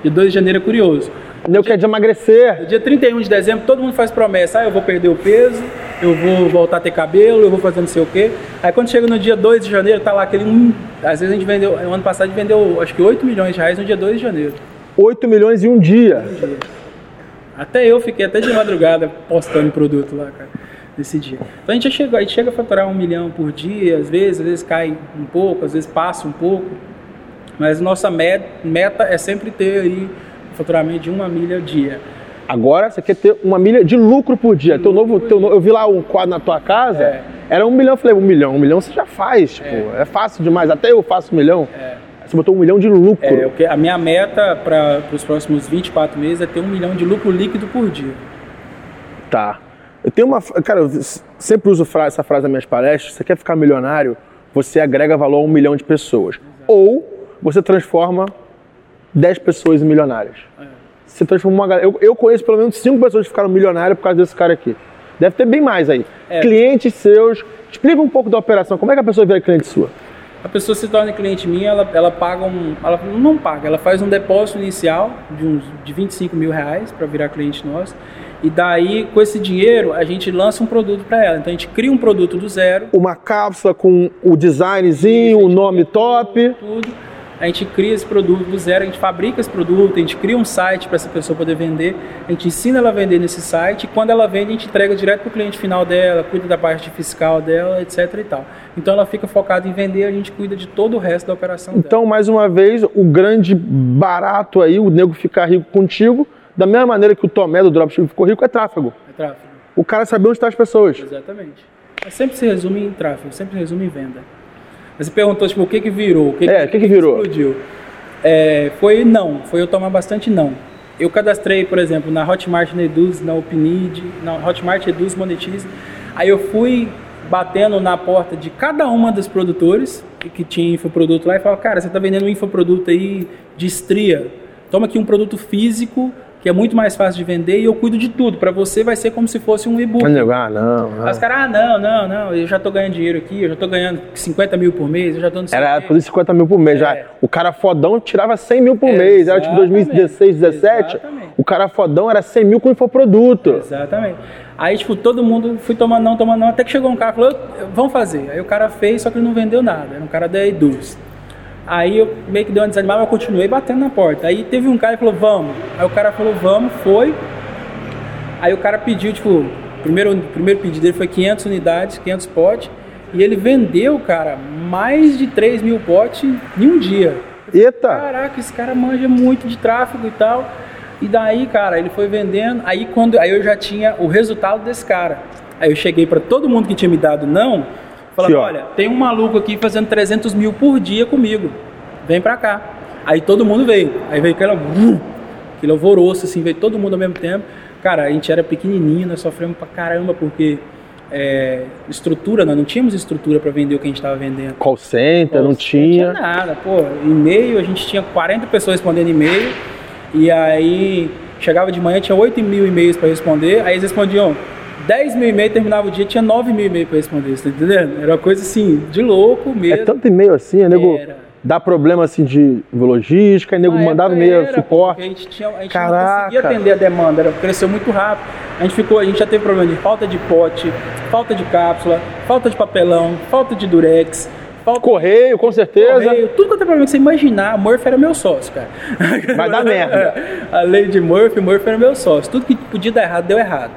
Dia 2 de janeiro é curioso. Eu quero de emagrecer. Dia 31 de dezembro, todo mundo faz promessa. Ah, eu vou perder o peso, eu vou voltar a ter cabelo, eu vou fazer não sei o quê. Aí quando chega no dia 2 de janeiro, tá lá aquele. Hum, às vezes a gente vendeu. No ano passado a gente vendeu acho que 8 milhões de reais no dia 2 de janeiro. 8 milhões em um dia. Até eu fiquei até de madrugada postando produto lá, cara, nesse dia. Então a gente já chega, a gente chega a faturar um milhão por dia, às vezes, às vezes cai um pouco, às vezes passa um pouco. Mas nossa met- meta é sempre ter aí um faturamento de uma milha dia. Agora você quer ter uma milha de lucro por dia. Teu novo, teu no- eu vi lá um quadro na tua casa, É. era um milhão. Eu falei, um milhão, um milhão você já faz. Tipo, é, fácil demais. Até eu faço um milhão. Você botou um milhão de lucro. É, que- a minha meta para os próximos 24 meses é ter um milhão de lucro líquido por dia. Tá. Eu tenho uma. Cara, eu sempre uso essa frase nas minhas palestras. Você quer ficar milionário, você agrega valor a um milhão de pessoas. Ou você transforma 10 pessoas em milionárias. Você transforma uma galera. Eu, eu conheço pelo menos 5 pessoas que ficaram milionárias por causa desse cara aqui. Deve ter bem mais aí. É. Clientes seus. Explica um pouco da operação. Como é que a pessoa vira cliente sua? A pessoa se torna cliente minha, ela, ela paga um. Ela não paga, ela faz um depósito inicial de uns de 25 mil reais para virar cliente nosso. E daí, com esse dinheiro, a gente lança um produto para ela. Então a gente cria um produto do zero, Uma cápsula com o designzinho, o nome top. tudo. A gente cria esse produto do zero, a gente fabrica esse produto, a gente cria um site para essa pessoa poder vender, a gente ensina ela a vender nesse site e quando ela vende, a gente entrega direto para o cliente final dela, cuida da parte fiscal dela, etc e tal. Então ela fica focada em vender, a gente cuida de todo o resto da operação dela. Então, mais uma vez, o grande barato aí, o nego ficar rico contigo, da mesma maneira que o Tomé do Dropship ficou rico, é tráfego. É tráfego. O cara saber onde estão as pessoas. Exatamente. Mas sempre se resume em tráfego, sempre se resume em venda. Você perguntou, tipo, o que que virou? O que É, o que que virou? explodiu? É, foi não, foi eu tomar bastante não. Eu cadastrei, por exemplo, na Hotmart Reduz, na Opnid, na Hotmart Reduz Monetize. Aí eu fui batendo na porta de cada uma dos produtores que- que tinha infoproduto lá e falava, cara, você tá vendendo um infoproduto aí de estria. Toma aqui um produto físico que é muito mais fácil de vender e eu cuido de tudo. Para você vai ser como se fosse um e-book. Ah, não, não. Aí os caras, ah, não, não, não, eu já tô ganhando dinheiro aqui, eu já tô ganhando 50 mil por mês, eu já tô no Era fazer 50 mil por mês. Já. É. O cara fodão tirava 100 mil por mês. Era tipo Exatamente. 2016, 17. Exatamente. O cara fodão era 100 mil com infoproduto. Exatamente. Aí, tipo, todo mundo fui tomando não, tomando não, até que chegou um cara e falou, "Eu- vamos fazer. Aí o cara fez, só que ele não vendeu nada. Era um cara da Eduz. Aí eu meio que deu uma desanimada, mas eu continuei batendo na porta. Aí teve um cara que falou, vamos. Aí o cara falou, vamos, foi. Aí o cara pediu, tipo, primeiro, o primeiro pedido dele foi 500 unidades, 500 potes. E ele vendeu, cara, mais de 3 mil potes em um dia. Eita! Caraca, esse cara manja muito de tráfego e tal. E daí, cara, ele foi vendendo. Aí quando aí eu já tinha o resultado desse cara. Aí eu cheguei pra todo mundo que tinha me dado não, falando, olha, tem um maluco aqui fazendo 300 mil por dia comigo. Vem pra cá. Aí todo mundo veio. Aí veio aquela, uh, aquele alvoroço, assim, veio todo mundo ao mesmo tempo. Cara, a gente era pequenininho, nós sofremos pra caramba, porque é, estrutura, nós não tínhamos estrutura pra vender o que a gente tava vendendo. Call center, não Não tinha. nada, pô. E-mail, a gente tinha 40 pessoas respondendo e-mail. E aí chegava de manhã, tinha 8 mil e-mails para responder. Aí eles respondiam 10 mil e-mails, terminava o dia, tinha 9 mil e-mails para responder. Você tá entendendo? Era uma coisa assim, de louco É mesmo. tanto e-mail assim, é nego. Era. Dá problema assim de logística, é nego Na mandava época e-mail, suporte. A gente, tinha, a gente Caraca. não conseguia atender a demanda, era, cresceu muito rápido. A gente, ficou, a gente já teve problema de falta de pote, falta de cápsula, falta de papelão, falta de durex, falta- Correio, com certeza. Correio, tudo quanto é problema que você imaginar, Murphy era meu sócio, cara. Vai dar merda. A lei de Murphy, Murphy era meu sócio. Tudo que podia dar errado, deu errado.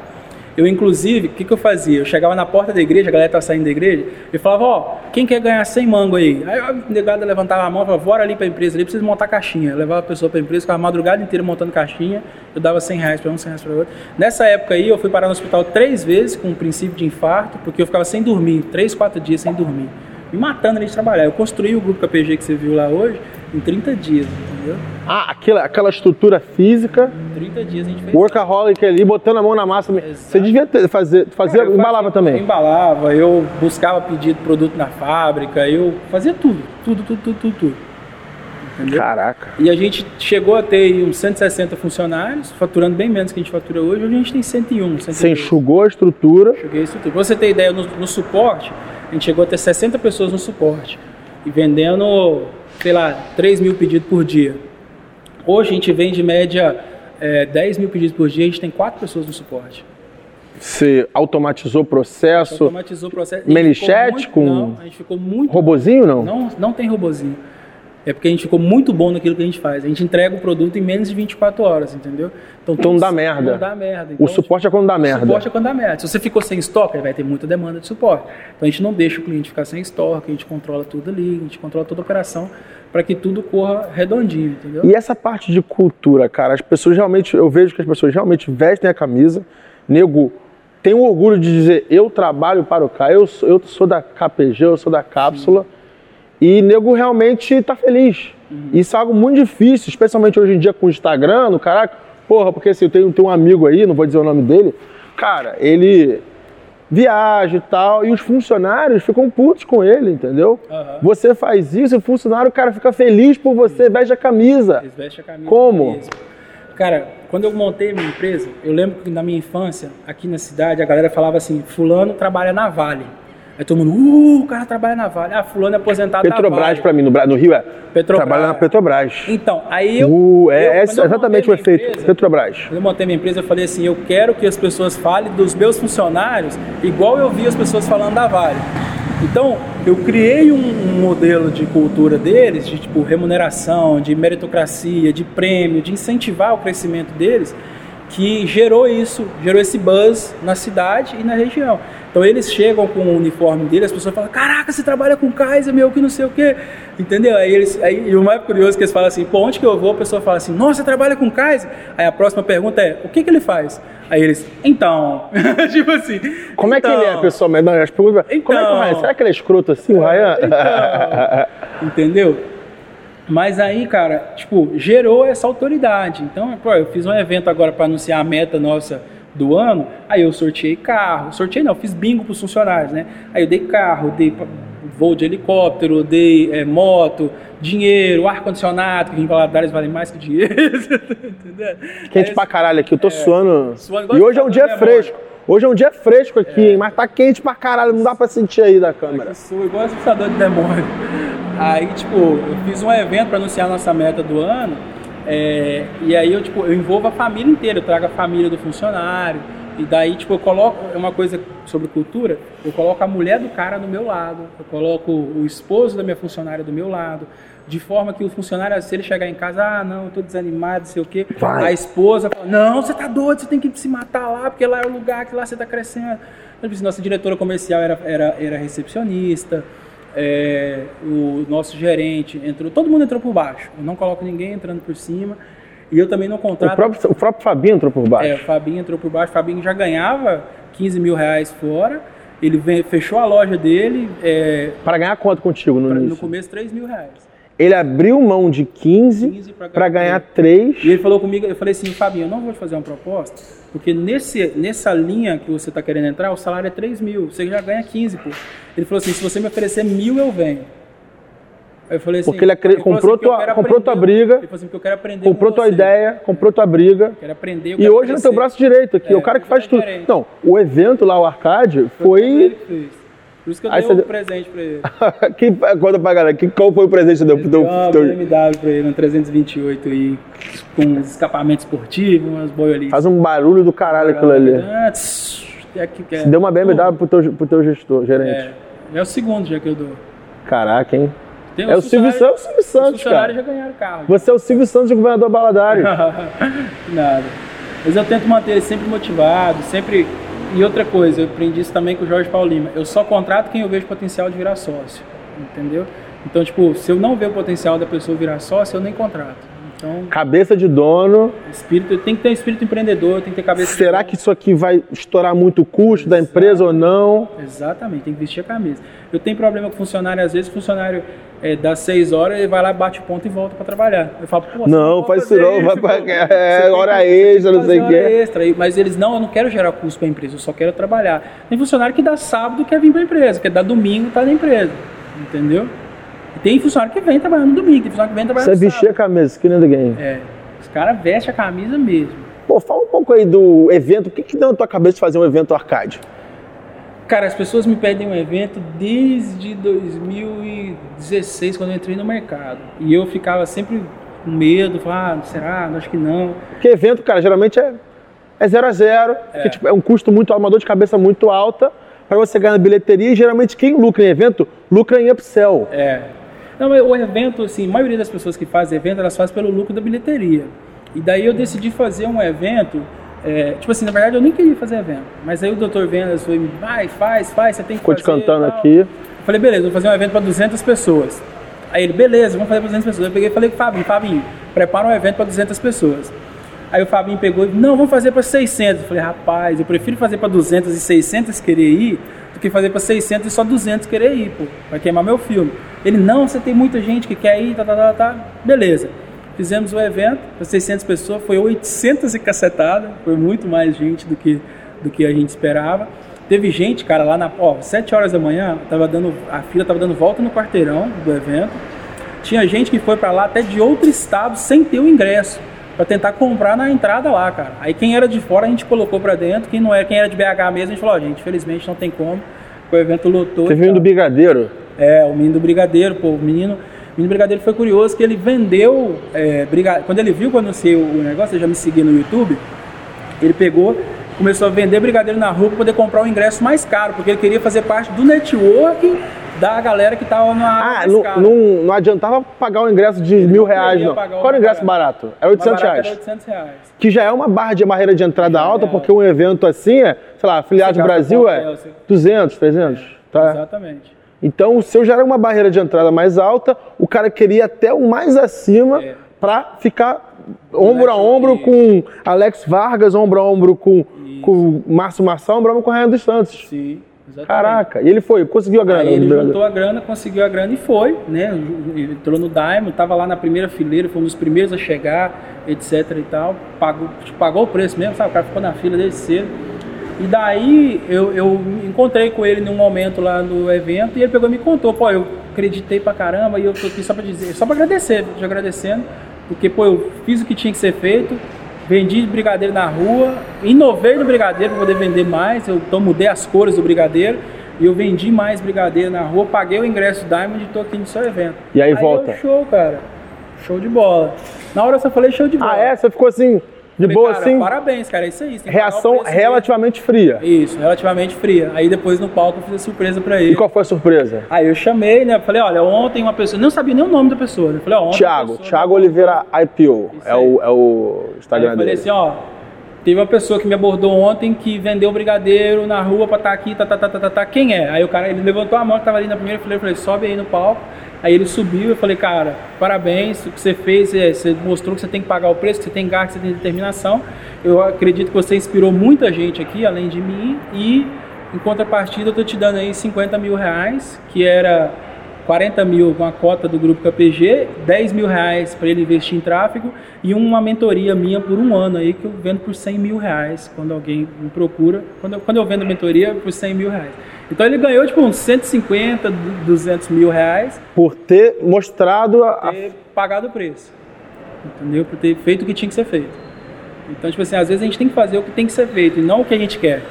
Eu, inclusive, o que, que eu fazia? Eu chegava na porta da igreja, a galera estava saindo da igreja, e falava, ó, quem quer ganhar 100 mango aí? Aí a negada levantava a mão e falava, bora ali pra empresa, ali precisa montar caixinha. Eu levava a pessoa pra empresa, ficava a madrugada inteira montando caixinha, eu dava 100 reais pra um, 100 reais pra outro. Nessa época aí, eu fui parar no hospital três vezes com um princípio de infarto, porque eu ficava sem dormir, três, quatro dias sem dormir. Me matando ali de trabalhar. Eu construí o grupo KPG que você viu lá hoje em 30 dias, entendeu? Ah, aquela, aquela estrutura física, 30 dias a gente fez. workaholic ali, botando a mão na massa. Você devia ter, fazer, fazer Cara, eu embalava fazia- Eu também. embalava, eu buscava pedido produto na fábrica, eu fazia tudo, tudo, tudo, tudo, tudo. tudo. Entendeu? Caraca. E a gente chegou a ter uns 160 funcionários, faturando bem menos que a gente fatura hoje. Hoje a gente tem 101, 102. Você enxugou a estrutura. Cheguei a tudo. Pra você ter ideia, no, no suporte, a gente chegou a ter 60 pessoas no suporte. E vendendo, sei lá, 3 mil pedidos por dia. Hoje a gente vende, em média, é, 10 mil pedidos por dia, a gente tem 4 pessoas no suporte. Você automatizou o processo. Automatizou o processo. Melichete com- Não, a gente ficou muito... Robozinho não? Não, não tem robozinho. É porque a gente ficou muito bom naquilo que a gente faz. A gente entrega o produto em menos de 24 horas, entendeu? Então tudo- não dá merda. Não dá merda. O Então, suporte é quando dá o merda. suporte é quando dá merda. Se você ficou sem estoque, vai ter muita demanda de suporte. Então a gente não deixa o cliente ficar sem estoque, a gente controla tudo ali, a gente controla toda a operação para que tudo corra redondinho, entendeu? E essa parte de cultura, cara, as pessoas realmente, eu vejo que as pessoas realmente vestem a camisa. Nego tem o orgulho de dizer, eu trabalho para o cara, eu sou, eu sou da KPG, eu sou da cápsula. E nego realmente tá feliz. Isso é algo muito difícil, especialmente hoje em dia com o Instagram, no caraca. Porra, porque assim, eu tenho, tenho um amigo aí, não vou dizer o nome dele. Cara, ele viaja e tal, e os funcionários ficam putos com ele, entendeu? Aham. Você faz isso, e o funcionário, cara fica feliz por você, veste a camisa. Eles vestem a camisa Como? mesmo. Cara, quando eu montei minha empresa, eu lembro que na minha infância, aqui na cidade, a galera falava assim: Fulano trabalha na Vale. Aí todo mundo, uh, o cara trabalha na Vale. Ah, Fulano é aposentado Petrobras Vale. pra mim, no, no Rio é. Petrobras. Trabalha na Petrobras. Então, aí eu. Uh, é, é eu montei exatamente o efeito. empresa, Petrobras. Quando eu montei minha empresa, eu falei assim: eu quero que as pessoas falem dos meus funcionários igual eu vi as pessoas falando da Vale. Então, eu criei um, um modelo de cultura deles, de tipo remuneração, de meritocracia, de prêmio, de incentivar o crescimento deles, que gerou isso, gerou esse buzz na cidade e na região. Então eles chegam com o uniforme dele, as pessoas falam: Caraca, você trabalha com Kaiser, meu, que não sei o quê. Entendeu? Aí eles. Aí, e o mais curioso é que eles falam assim: Pô, onde que eu vou? A pessoa fala assim: Nossa, você trabalha com Kaiser? Aí a próxima pergunta é: O que, que ele faz? Aí eles: Então. tipo assim. Como é que então, ele é, pessoal? Mas, não, as perguntas, Como é que o Então. Ryan? Será que ele é escroto assim, o Ryan? Então, entendeu? Mas aí, cara, tipo, gerou essa autoridade. Então, pô, eu fiz um evento agora para anunciar a meta nossa do ano. Aí eu sorteei carro. Sorteei não, fiz bingo pros funcionários, né? Aí eu dei carro, dei voo de helicóptero, dei é, moto, dinheiro, ar-condicionado, que em Valadares vale mais que dinheiro. Entendeu? Quente Aí, pra caralho aqui, eu tô suando. suando igual E hoje é um dia do fresco. Hoje é um dia fresco aqui, hein? Mas tá quente pra caralho, não dá pra sentir aí da câmera. Eu sou igual assustador de demônio. Aí, tipo, eu fiz um evento para anunciar a nossa meta do ano. é, e aí eu, tipo, eu envolvo a família inteira, eu trago a família do funcionário. E daí, tipo, eu coloco, é uma coisa sobre cultura, eu coloco a mulher do cara do meu lado, eu coloco o esposo da minha funcionária do meu lado, de forma que o funcionário, se ele chegar em casa, ah, não, eu tô desanimado, não sei o quê, Vai. a esposa fala, não, você tá doido, você tem que se matar lá, porque lá é o lugar que lá você tá crescendo. Então, tipo assim, nossa diretora comercial era, era, era recepcionista, é, o nosso gerente entrou, todo mundo entrou por baixo. Eu não coloco ninguém entrando por cima. E eu também não O contrato. próprio, o próprio Fabinho entrou por baixo. É, o Fabinho entrou por baixo. O Fabinho já ganhava 15 mil reais fora. Ele fechou a loja dele é, Pra ganhar quanto contigo no pra- no início? começo 3 mil reais. Ele abriu mão de 15, 15 pra pra ganhar ganhar 3. E ele falou comigo, eu falei assim, Fabinho, eu não vou te fazer uma proposta, porque nesse, nessa linha que você está querendo entrar, o salário é 3 mil, você já ganha 15, pô. Ele falou assim, se você me oferecer mil, eu venho. Aí eu falei assim, Porque ele falou assim, comprou eu tua- comprou tua briga, Ele falou assim, porque eu quero aprender Comprou com tua você. ideia, comprou tua briga. Quero aprender, eu E quero hoje no teu braço direito aqui, É, o cara que faz tudo. Não, o evento lá, o arcade, Foi ele foi. Por isso que eu Aí dei um deu- presente pra ele. que, conta pra galera, que, qual foi o presente que você deu pro teu. uma teu- BMW pra ele, um 328 aí, com uns escapamentos esportivos, umas boiolices. Faz um barulho do caralho aquilo ali. Ah, tss, é que- é- Você deu uma BMW pro teu, pro teu gestor, gerente. É, é o segundo já que eu dou. Caraca, hein? Tem É o Silvio Santos, Silvio Santos, cara. já ganharam carro. Você é o Silvio Santos de governador Baladário. Nada. Mas eu tento manter ele sempre motivado, sempre. E outra coisa, eu aprendi isso também com o Jorge Paulo Lima. Eu só contrato quem eu vejo potencial de virar sócio. Entendeu? Então, tipo, se eu não ver o potencial da pessoa virar sócio, eu nem contrato. Então, Cabeça de dono. espírito, tem que ter um espírito empreendedor, tem que ter cabeça de Será que isso aqui vai estourar muito o custo da empresa ou não? Exatamente, tem que vestir a camisa. Eu tenho problema com funcionário, às vezes funcionário é, dá seis horas, ele vai lá, bate o ponto e volta para trabalhar. Eu falo, pô, Não, faz isso não, vai pra- é, hora extra, não sei o hora quê. extra. Mas eles, não, eu não quero gerar custo para a empresa, eu só quero trabalhar. Tem funcionário que dá sábado e quer vir para a empresa, quer dar domingo e tá na empresa. Entendeu? E tem funcionário que vem trabalhar no domingo, tem funcionário que vem trabalhar Você no vestir a camisa, que nem ninguém. É, os caras vestem a camisa mesmo. Pô, fala um pouco aí do evento. O que que deu na tua cabeça de fazer um evento arcade? Cara, as pessoas me pedem um evento desde 2016, quando eu entrei no mercado. E eu ficava sempre com medo, falava, ah, será? Acho que não. Porque evento, cara, geralmente é, é zero a zero, porque, tipo, é um custo muito alto, uma dor de cabeça muito alta para você ganhar na bilheteria. E geralmente quem lucra em evento, lucra em upsell. É. Não, mas o evento, assim, a maioria das pessoas que fazem evento, elas fazem pelo lucro da bilheteria. E daí eu decidi fazer um evento, é, tipo assim, na verdade eu nem queria fazer evento. Mas aí o doutor Vendas foi, vai, faz, faz, você tem que Ficou te fazer. e cantando tal. aqui. Eu falei, beleza, vou fazer um evento para 200 pessoas. Aí ele, beleza, vamos fazer para 200 pessoas. Eu peguei e falei com o Fabinho, Fabinho, prepara um evento para 200 pessoas. Aí o Fabinho pegou e, não, vamos fazer para 600. Eu falei, rapaz, eu prefiro fazer para 200 e 600 querer ir do que fazer para 600 e só 200 querer ir, pô, vai queimar meu filme. Ele, não, você tem muita gente que quer ir, tá, tá, tá, tá. Beleza. Fizemos o evento para 600 pessoas, foi 800 e cacetada, foi muito mais gente do que, do que a gente esperava. Teve gente, cara, lá na, ó, 7 horas da manhã, tava dando, a fila tava dando volta no quarteirão do evento. Tinha gente que foi para lá até de outro estado sem ter o ingresso para tentar comprar na entrada lá, cara. Aí quem era de fora a gente colocou para dentro, quem não era, quem era de BH mesmo, a gente falou, ó, gente, infelizmente não tem como. O evento lotou. Teve um do. Brigadeiro. É, o menino do Brigadeiro, pô, o menino, o menino Brigadeiro foi curioso que ele vendeu, é, briga... quando ele viu que eu anunciei o negócio, ele já me seguia no YouTube, ele pegou, começou a vender Brigadeiro na rua para poder comprar o ingresso mais caro, porque ele queria fazer parte do network da galera que tava na Ah, não, não, não adiantava pagar o ingresso de mil reais, não. Qual era o ingresso mais barato? Era Mais 800 barato reais. Era 800 reais. Que já é uma barra de barreira de entrada alta, é. porque um evento assim é, sei lá, afiliado Você do Brasil é hotel, você- 200, 300. Tá? Exatamente. Então o seu já era uma barreira de entrada mais alta, o cara queria até o mais acima É. pra ficar ombro a ombro com Alex Vargas, ombro a ombro com, com Márcio Marçal, ombro a ombro com Ryan dos Santos. Sim, exatamente. Caraca, e ele foi, conseguiu a grana. Aí ele juntou a grana, conseguiu a grana e foi, né? Entrou no Diamond, tava lá na primeira fileira, foi um dos primeiros a chegar, etc e tal. Pagou, pagou o preço mesmo, sabe? O cara ficou na fila desde cedo. E daí eu, eu encontrei com ele num momento lá no evento e ele pegou e me contou, pô, eu acreditei pra caramba e eu tô aqui só pra dizer, só pra agradecer, te agradecendo, porque, pô, eu fiz o que tinha que ser feito, vendi brigadeiro na rua, inovei no brigadeiro pra poder vender mais, eu então mudei as cores do brigadeiro e eu vendi mais brigadeiro na rua, paguei o ingresso Diamond e tô aqui no seu evento. E aí eu, volta? show, cara. Show de bola. Na hora eu só falei show de bola. Ah, é? Você ficou assim, de boa cara, assim? Parabéns, cara, é isso aí. Reação relativamente fria. Isso, relativamente fria. Aí depois no palco eu fiz a surpresa pra ele. E qual foi a surpresa? Aí eu chamei, né? Falei, olha, ontem uma pessoa. Não sabia nem o nome da pessoa. né? Falei, ó, ontem. Thiago, Thiago Oliveira IPO. É aí. o, é o Aí Instagram eu falei dele. assim, ó. Teve uma pessoa que me abordou ontem que vendeu brigadeiro na rua pra estar aqui, tá, tá, tá, tá, tá, tá. Quem é? Aí o cara, ele levantou a mão que tava ali na primeira fileira, eu falei, sobe aí no palco. Aí ele subiu, eu falei, cara, parabéns, o que você fez, é, você mostrou que você tem que pagar o preço, que você tem garra, que você tem determinação. Eu acredito que você inspirou muita gente aqui, além de mim, e em contrapartida eu tô te dando aí 50 mil reais, que era 40 mil com a cota do grupo KPG, 10 mil reais para ele investir em tráfego e uma mentoria minha por um ano aí que eu vendo por 100 mil reais quando alguém me procura. Quando eu, quando eu vendo mentoria por 100 mil reais. Então ele ganhou tipo uns 150, 200 mil reais Por ter mostrado a, por ter pagado o preço. Entendeu? Por ter feito o que tinha que ser feito. Então, tipo assim, às vezes a gente tem que fazer o que tem que ser feito e não o que a gente quer.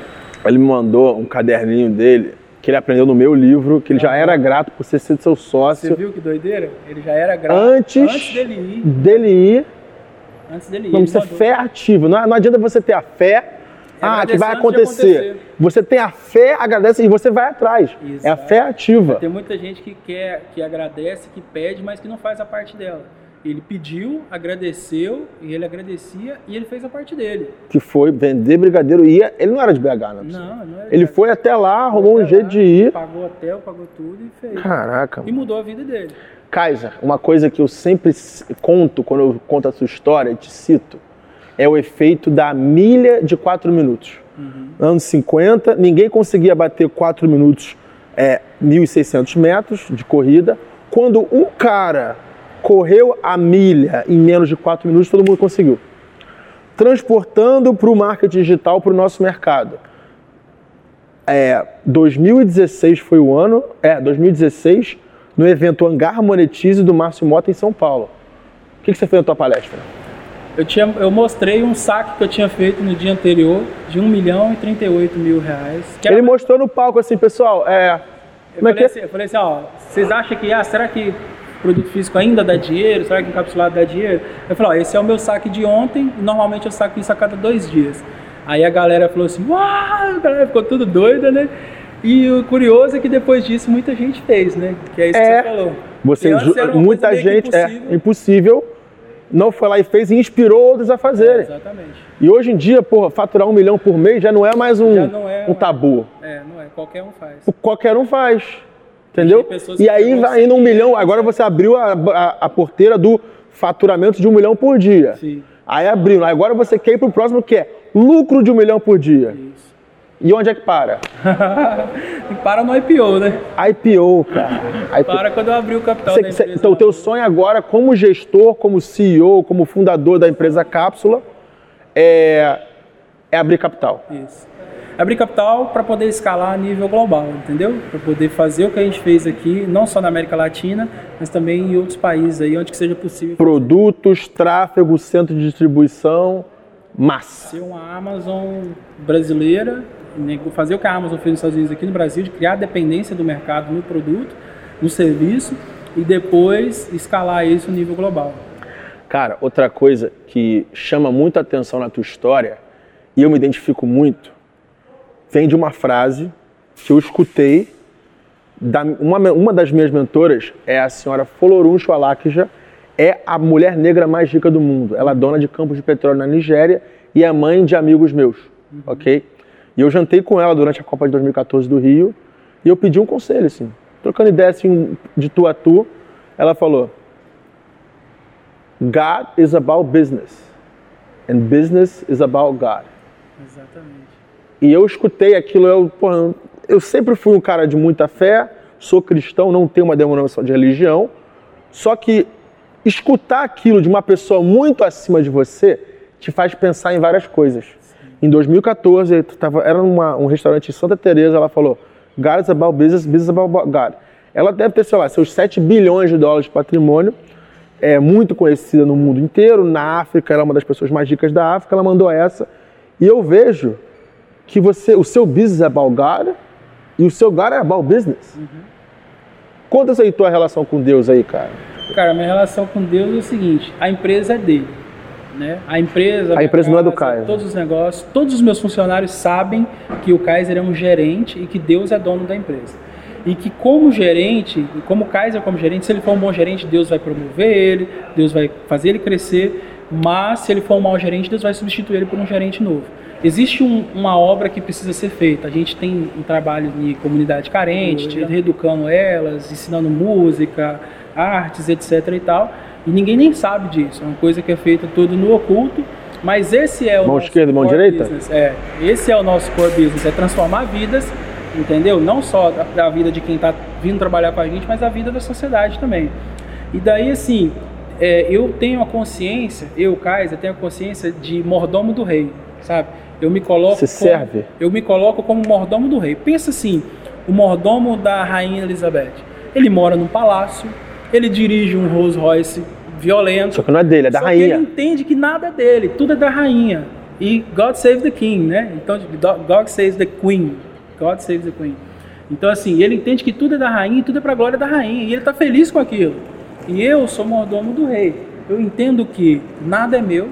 Ele me mandou um caderninho dele que ele aprendeu no meu livro, que ele já era grato por ser seu Você sócio. viu que doideira? Ele já era grato Antes- antes dele ir. Dele ir, Antes dele ir. não precisa mandou. fé ativa. Não, não adianta você ter a fé, Ah, que vai acontecer. acontecer. Você tem a fé, agradece e você vai atrás. É a Exato. fé ativa. Tem muita gente que quer, que agradece, que pede, mas que não faz a parte dela. Ele pediu, agradeceu, e ele agradecia, e ele fez a parte dele. Que foi vender brigadeiro. Ia, ele não era de BH, não. Não, não é Ele foi até lá, arrumou um jeito lá, de ir. Pagou hotel, pagou tudo e fez. Caraca. E mudou a vida dele. Kaiser, uma coisa que eu sempre conto quando eu conto a sua história, te cito, é o efeito da milha de 4 minutos. Anos 50, ninguém conseguia bater 4 minutos, é, 1.600 metros de corrida. Quando um cara correu a milha em menos de 4 minutos, todo mundo conseguiu. Transportando para o marketing digital, para o nosso mercado. É, 2016 foi o ano, é, 2016, no evento Hangar Monetize do Márcio Mota em São Paulo. O que, que você fez na tua palestra? Eu, tinha, eu mostrei um saque que eu tinha feito no dia anterior de 1 milhão e 38 mil reais. Que Ele mostrou no palco assim, pessoal, é. Eu Como é falei, que é? assim, eu falei assim, ó, vocês acham que, ah, será que produto físico ainda dá dinheiro? Será que encapsulado dá dinheiro? Eu falei, ó, esse é o meu saque de ontem, e normalmente eu saco isso a cada dois dias. Aí a galera falou assim, uau, a galera ficou tudo doida, né? E o curioso é que depois disso muita gente fez, né? Que é isso É. que você falou. Você, muita gente, é impossível. impossível, não foi lá e fez e inspirou outros a fazerem. Exatamente. E hoje em dia, porra, faturar um milhão por mês já não é mais um, Já não é um tabu. É, não é, qualquer um faz. Qualquer um faz. Entendeu? E aí vai indo um milhão. Agora você abriu a, a, a porteira do faturamento de um milhão por dia. Sim, Aí abriu. Agora você quer ir pro próximo que é lucro de um milhão por dia. isso. E onde é que para? e para no IPO, né? IPO, cara. IPO. Para quando eu abrir o capital Cê- cê- então, o teu sonho agora, como gestor, como CEO, como fundador da empresa Cápsula, é, é abrir capital. Isso. Abrir capital para poder escalar a nível global, entendeu? Para poder fazer o que a gente fez aqui, não só na América Latina, mas também em outros países aí, onde que seja possível Produtos, tráfego, centro de distribuição, massa. ser uma Amazon brasileira, né, fazer o que a Amazon fez nos Estados Unidos aqui no Brasil, de criar dependência do mercado no produto, no serviço, e depois escalar isso no nível global. Cara, outra coisa que chama muito a atenção na tua história, e eu me identifico muito, vem de uma frase que eu escutei. Da, uma, uma das minhas mentoras é a senhora Folorun Chwalakija, é a mulher negra mais rica do mundo. Ela é dona de campos de petróleo na Nigéria e é mãe de amigos meus, ok? E eu jantei com ela durante a Copa de 2014 do Rio e eu pedi um conselho, assim, trocando ideia assim, de tu a tu. Ela falou: God is about business, and business is about God. Exatamente. E eu escutei aquilo, eu, porra, eu sempre fui um cara de muita fé, sou cristão, não tenho uma denominação de religião, só que escutar aquilo de uma pessoa muito acima de você te faz pensar em várias coisas. Em 2014, eu tava, era numa, um restaurante em Santa Teresa, ela falou, God is about business, business about God. Ela deve ter, sei lá, seus 7 bilhões de dólares de patrimônio, é muito conhecida no mundo inteiro, na África, ela é uma das pessoas mais ricas da África, ela mandou essa. E eu vejo que você, o seu business é about God e o seu God é about business. Conta aí tua relação com Deus aí, cara. Cara, minha relação com Deus é o seguinte: a empresa é dele. Né? A empresa, A empresa não é do casa, Kaiser. Todos os negócios, todos os meus funcionários sabem que o Kaiser é um gerente e que Deus é dono da empresa. E que como gerente, e como Kaiser como gerente, se ele for um bom gerente, Deus vai promover ele, Deus vai fazer ele crescer, mas se ele for um mau gerente, Deus vai substituir ele por um gerente novo. Existe um- uma obra que precisa ser feita. A gente tem um trabalho em comunidade carente, de- reeducando elas, ensinando música, artes, etc e tal. E ninguém nem sabe disso. É uma coisa que é feita tudo no oculto. Mas esse é o Mão nosso esquerda e mão core direita? business. É, esse é o nosso core business, é transformar vidas, entendeu? Não só a, a vida de quem está vindo trabalhar com a gente, mas a vida da sociedade também. E daí, assim, é, eu tenho a consciência, eu, Kaiser, tenho a consciência de mordomo do rei, sabe? Eu me coloco como- serve? eu me coloco como mordomo do rei. Pensa assim, o mordomo da rainha Elizabeth. Ele mora num palácio, ele dirige um Rolls Royce violento. Só que não é dele, é da rainha. ele entende que nada é dele, tudo é da rainha. E God save the king, né? Então, God saves the queen. God saves the queen. Então, assim, ele entende que tudo é da rainha e tudo é pra glória da rainha. E ele tá feliz com aquilo. E eu sou mordomo do rei. Eu entendo que nada é meu,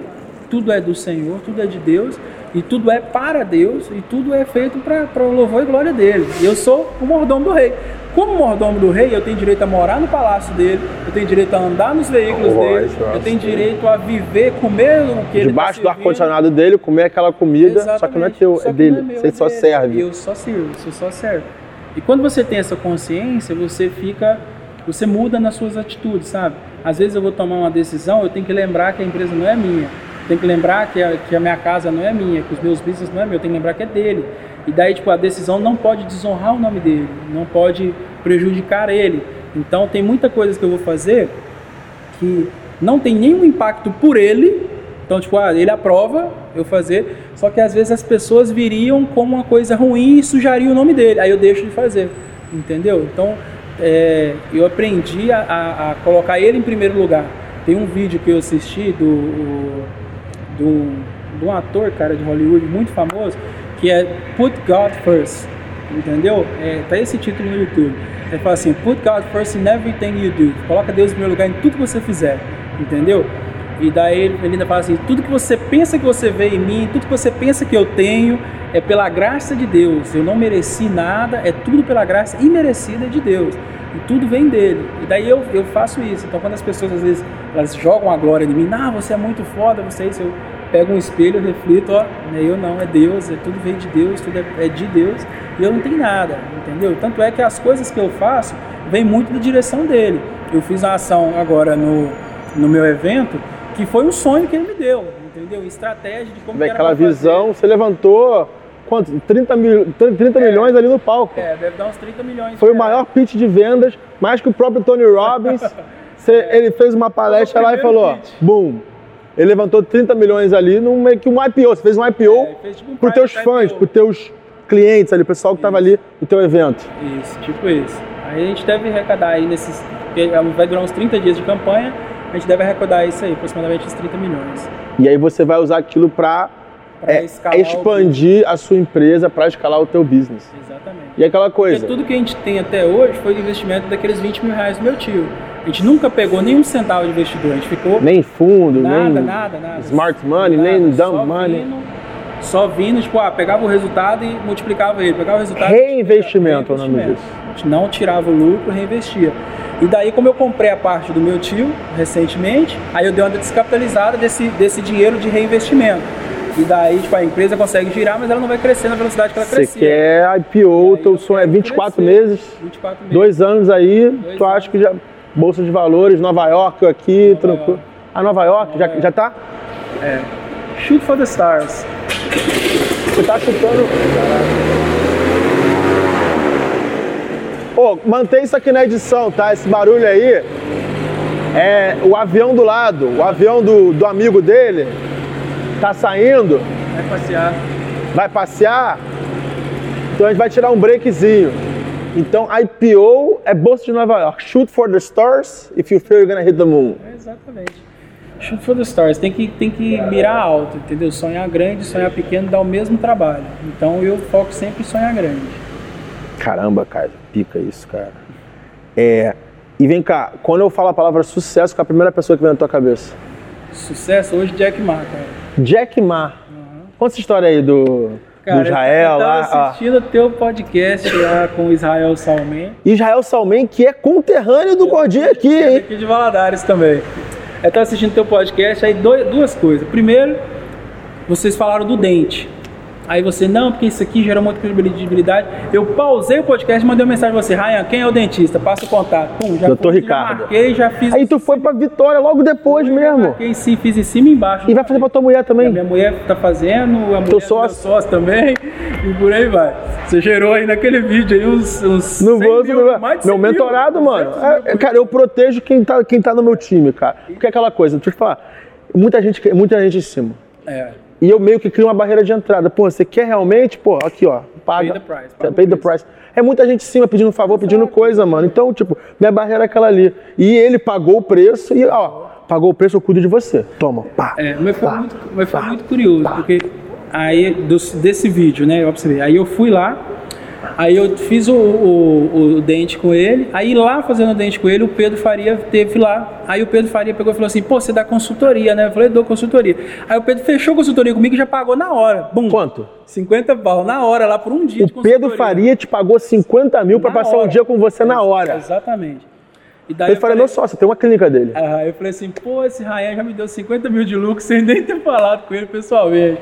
tudo é do Senhor, tudo é de Deus. E tudo é para Deus e tudo é feito para o louvor e glória dele. E eu sou o mordomo do rei. Como mordomo do rei, eu tenho direito a morar no palácio dele, eu tenho direito a andar nos veículos Oh, dele, isso, eu tenho direito a viver, comer o que ele Debaixo tá do ar-condicionado dele, comer aquela comida, só que não é Exatamente. teu, é que dele. é meu, Você é só dele. serve. Eu só sirvo, você só serve. E quando você tem essa consciência, você fica, você muda nas suas atitudes, sabe? Às vezes eu vou tomar uma decisão, eu tenho que lembrar que a empresa não é minha. Tenho que lembrar que a, que a minha casa não é minha, que os meus business não é meu. Eu tenho que lembrar que é dele. E daí, tipo, a decisão não pode desonrar o nome dele, não pode prejudicar ele. Então, tem muita coisa que eu vou fazer que não tem nenhum impacto por ele. Então, tipo, ah, ele aprova eu fazer, só que às vezes as pessoas viriam como uma coisa ruim e sujariam o nome dele. Aí eu deixo de fazer, entendeu? Então, é, eu aprendi a, a- colocar ele em primeiro lugar. Tem um vídeo que eu assisti do, de um ator, cara, de Hollywood muito famoso, que é Put God First, entendeu? É, tá esse título no YouTube. Ele fala assim, Put God First in everything you do. Coloca Deus em primeiro lugar em tudo que você fizer, entendeu? E daí ele ainda fala assim, tudo que você pensa que você vê em mim, tudo que você pensa que eu tenho, é pela graça de Deus. Eu não mereci nada, é tudo pela graça imerecida de Deus. E tudo vem dele. E daí eu, eu faço isso. Então quando as pessoas às vezes elas jogam a glória em mim, não, você é muito foda, você é isso, eu pego um espelho, eu reflito, ó, não é eu não, é Deus, é tudo vem de Deus, tudo é, é de Deus, e eu não tenho nada, entendeu? Tanto é que as coisas que eu faço vem muito da direção dele. Eu fiz uma ação agora no, no meu evento que foi um sonho que ele me deu, entendeu? Estratégia de como Daquela visão, você levantou quanto? 30, mil, 30 milhões ali no palco. É, deve dar uns 30 milhões. Foi o reais. maior pitch de vendas, mais que o próprio Tony Robbins. Você- Ele fez uma palestra lá e falou, pitch. boom. Ele levantou 30 milhões ali num meio que um IPO. Você fez um IPO É, fez tipo um para teus private fãs, para teus clientes ali, o pessoal que estava ali no teu evento. Isso, tipo isso. Aí a gente deve arrecadar aí nesses. porque Vai durar uns 30 dias de campanha, a gente deve arrecadar isso aí, aproximadamente uns 30 milhões. E aí você vai usar aquilo para Pra escalar o expandir a sua empresa, para escalar o teu business. Exatamente. E aquela coisa, Porque tudo que a gente tem até hoje foi do investimento daqueles 20 mil reais do meu tio. A gente nunca pegou nenhum centavo de investidor, a gente ficou nem fundo, nada, nem nada, nada. smart money, Nada, nem dumb money. Vindo, só vindo, tipo, ah, pegava o resultado e multiplicava ele. Pegava o resultado e Reinvestimento é o nome disso. A gente não tirava o lucro, reinvestia. E daí, como eu comprei a parte do meu tio recentemente, aí eu dei uma descapitalizada desse, desse dinheiro de reinvestimento. E daí, tipo, a empresa consegue girar, mas ela não vai crescer na velocidade que ela Você crescia. quer IPO, teu eu sonho é quero 24 crescer. meses, 24 meses. dois anos aí, Dois tu acha anos. que já. Bolsa de valores, Nova York aqui, Nova tranquilo. York. Ah, Nova York, já, York. já tá? É. Shoot for the stars. Você tá chutando. Pô, mantém isso aqui na edição, tá? Esse barulho aí é o avião do lado, o avião do, do amigo dele tá saindo, Vai passear. vai passear, então a gente vai tirar um breakzinho. Então, IPO é Bolsa de Nova York. Shoot for the stars, if you feel you're gonna hit the moon. É, exatamente. Shoot for the stars. Tem que, tem que mirar alto, entendeu? Sonhar grande, sonhar pequeno dá o mesmo trabalho. Então eu foco sempre em sonhar grande. Caramba, cara, pica isso, cara. É, e vem cá, quando eu falo a palavra sucesso, qual é a primeira pessoa que vem na tua cabeça? Sucesso hoje, Jack Ma, cara. Jack Ma. Conta essa história aí do, Cara, do Israel eu tava lá. ó. assistindo o teu podcast lá com o Israel Salmen. Israel Salmen, que é conterrâneo do Gordinho aqui, É hein? daqui de Valadares também. Eu tava assistindo teu podcast, aí dois- duas coisas. Primeiro, vocês falaram do dente. Aí você, não, porque isso aqui gera muita credibilidade. Eu pausei o podcast e mandei uma mensagem pra você. Ryan, quem é o dentista? Passa o contato. Pum, já Doutor fui, Ricardo. Já marquei, já fiz. Aí tu foi pra Vitória logo depois mesmo. Marquei em si, fiz em cima e embaixo. E vai fazer pra tua mulher A também. minha mulher tá fazendo, a mulher Teu do sócio. sócio também, e por aí vai. Você gerou aí naquele vídeo aí uns, uns Não 100 vou, mil, não- mais meu 100 mil, mentorado, 200 mano. mil É, por cara, eu protejo quem tá, quem tá no meu time, cara. Porque é aquela coisa, deixa eu te falar. Muita gente, muita gente em cima. É. E eu meio que crio uma barreira de entrada. Pô, você quer realmente? Pô, aqui, ó. Paga. Pay the price, paga Pay the price. É muita gente em cima pedindo favor, pedindo coisa, mano. Então, tipo, minha barreira é aquela ali. E ele pagou o preço e, ó, pagou o preço, eu cuido de você. Toma, pá. É, mas foi, pá, muito, mas foi pá. muito curioso, porque aí desse vídeo, né, você ver, aí eu fui lá, Aí eu fiz o, o, o, dente com ele. Aí lá fazendo o dente com ele, o Pedro Faria teve lá. Aí o Pedro Faria pegou e falou assim: pô, você dá consultoria, né? Eu falei: dou consultoria. Aí o Pedro fechou consultoria comigo e já pagou na hora. Bum. Quanto? 50 pau na hora, lá por um dia. O Pedro Faria te pagou 50 mil para passar hora. um dia com você na hora. Exatamente. E daí ele falou, meu sócio, tem uma clínica dele. Aí eu falei assim, pô, esse Ryan já me deu 50 mil de lucro sem nem ter falado com ele pessoalmente.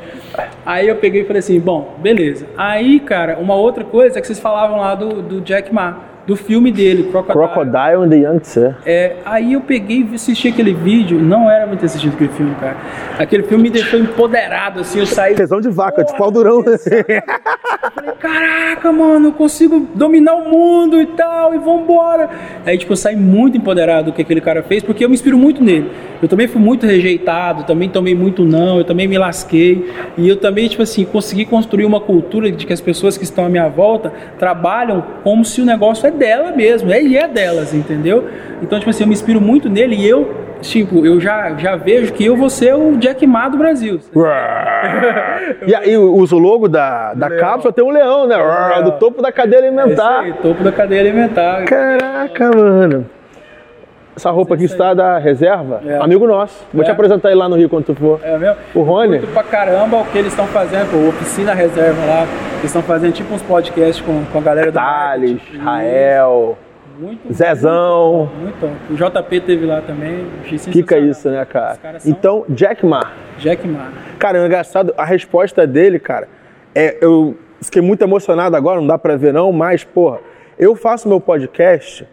Aí eu peguei e falei assim, bom, beleza. Aí, cara, uma outra coisa é que vocês falavam lá do, do Jack Ma do filme dele, Crocodile. Crocodile and the Young É, aí eu peguei e assisti aquele vídeo, não era muito assistido aquele filme, cara. Aquele filme me deixou empoderado, assim, eu saí... Tesão de vaca, de pau durão. Falei, caraca, mano, eu consigo dominar o mundo e tal, e vambora. Aí, tipo, eu saí muito empoderado do que aquele cara fez, porque eu me inspiro muito nele. Eu também fui muito rejeitado, também tomei muito não, eu também me lasquei. E eu também, tipo assim, consegui construir uma cultura de que as pessoas que estão à minha volta trabalham como se o negócio é dela mesmo, é, e é delas, entendeu? Então, tipo assim, eu me inspiro muito nele e eu, tipo, eu já, já vejo que eu vou ser o Jack Ma do Brasil. e aí usa o logo da, da cápsula, tem um leão, né? Leão. Do topo da cadeia alimentar. É aí, topo da cadeia alimentar. Caraca, mano. Essa roupa aqui está da reserva, é. amigo nosso. Vou é. te apresentar ele lá no Rio quando tu for. É mesmo? O Rony. Muito pra caramba o que eles estão fazendo, pô, oficina reserva lá. Eles estão fazendo tipo uns podcasts com, com a galera do Thales, Rael. Muito, Zezão. Muito, muito, O JP teve lá também. Fica isso, né, cara? Então, Jack Ma. Jack Ma. Cara, é engraçado, a resposta dele, cara, é, eu fiquei muito emocionado agora, não dá pra ver não, mas, porra, eu faço meu podcast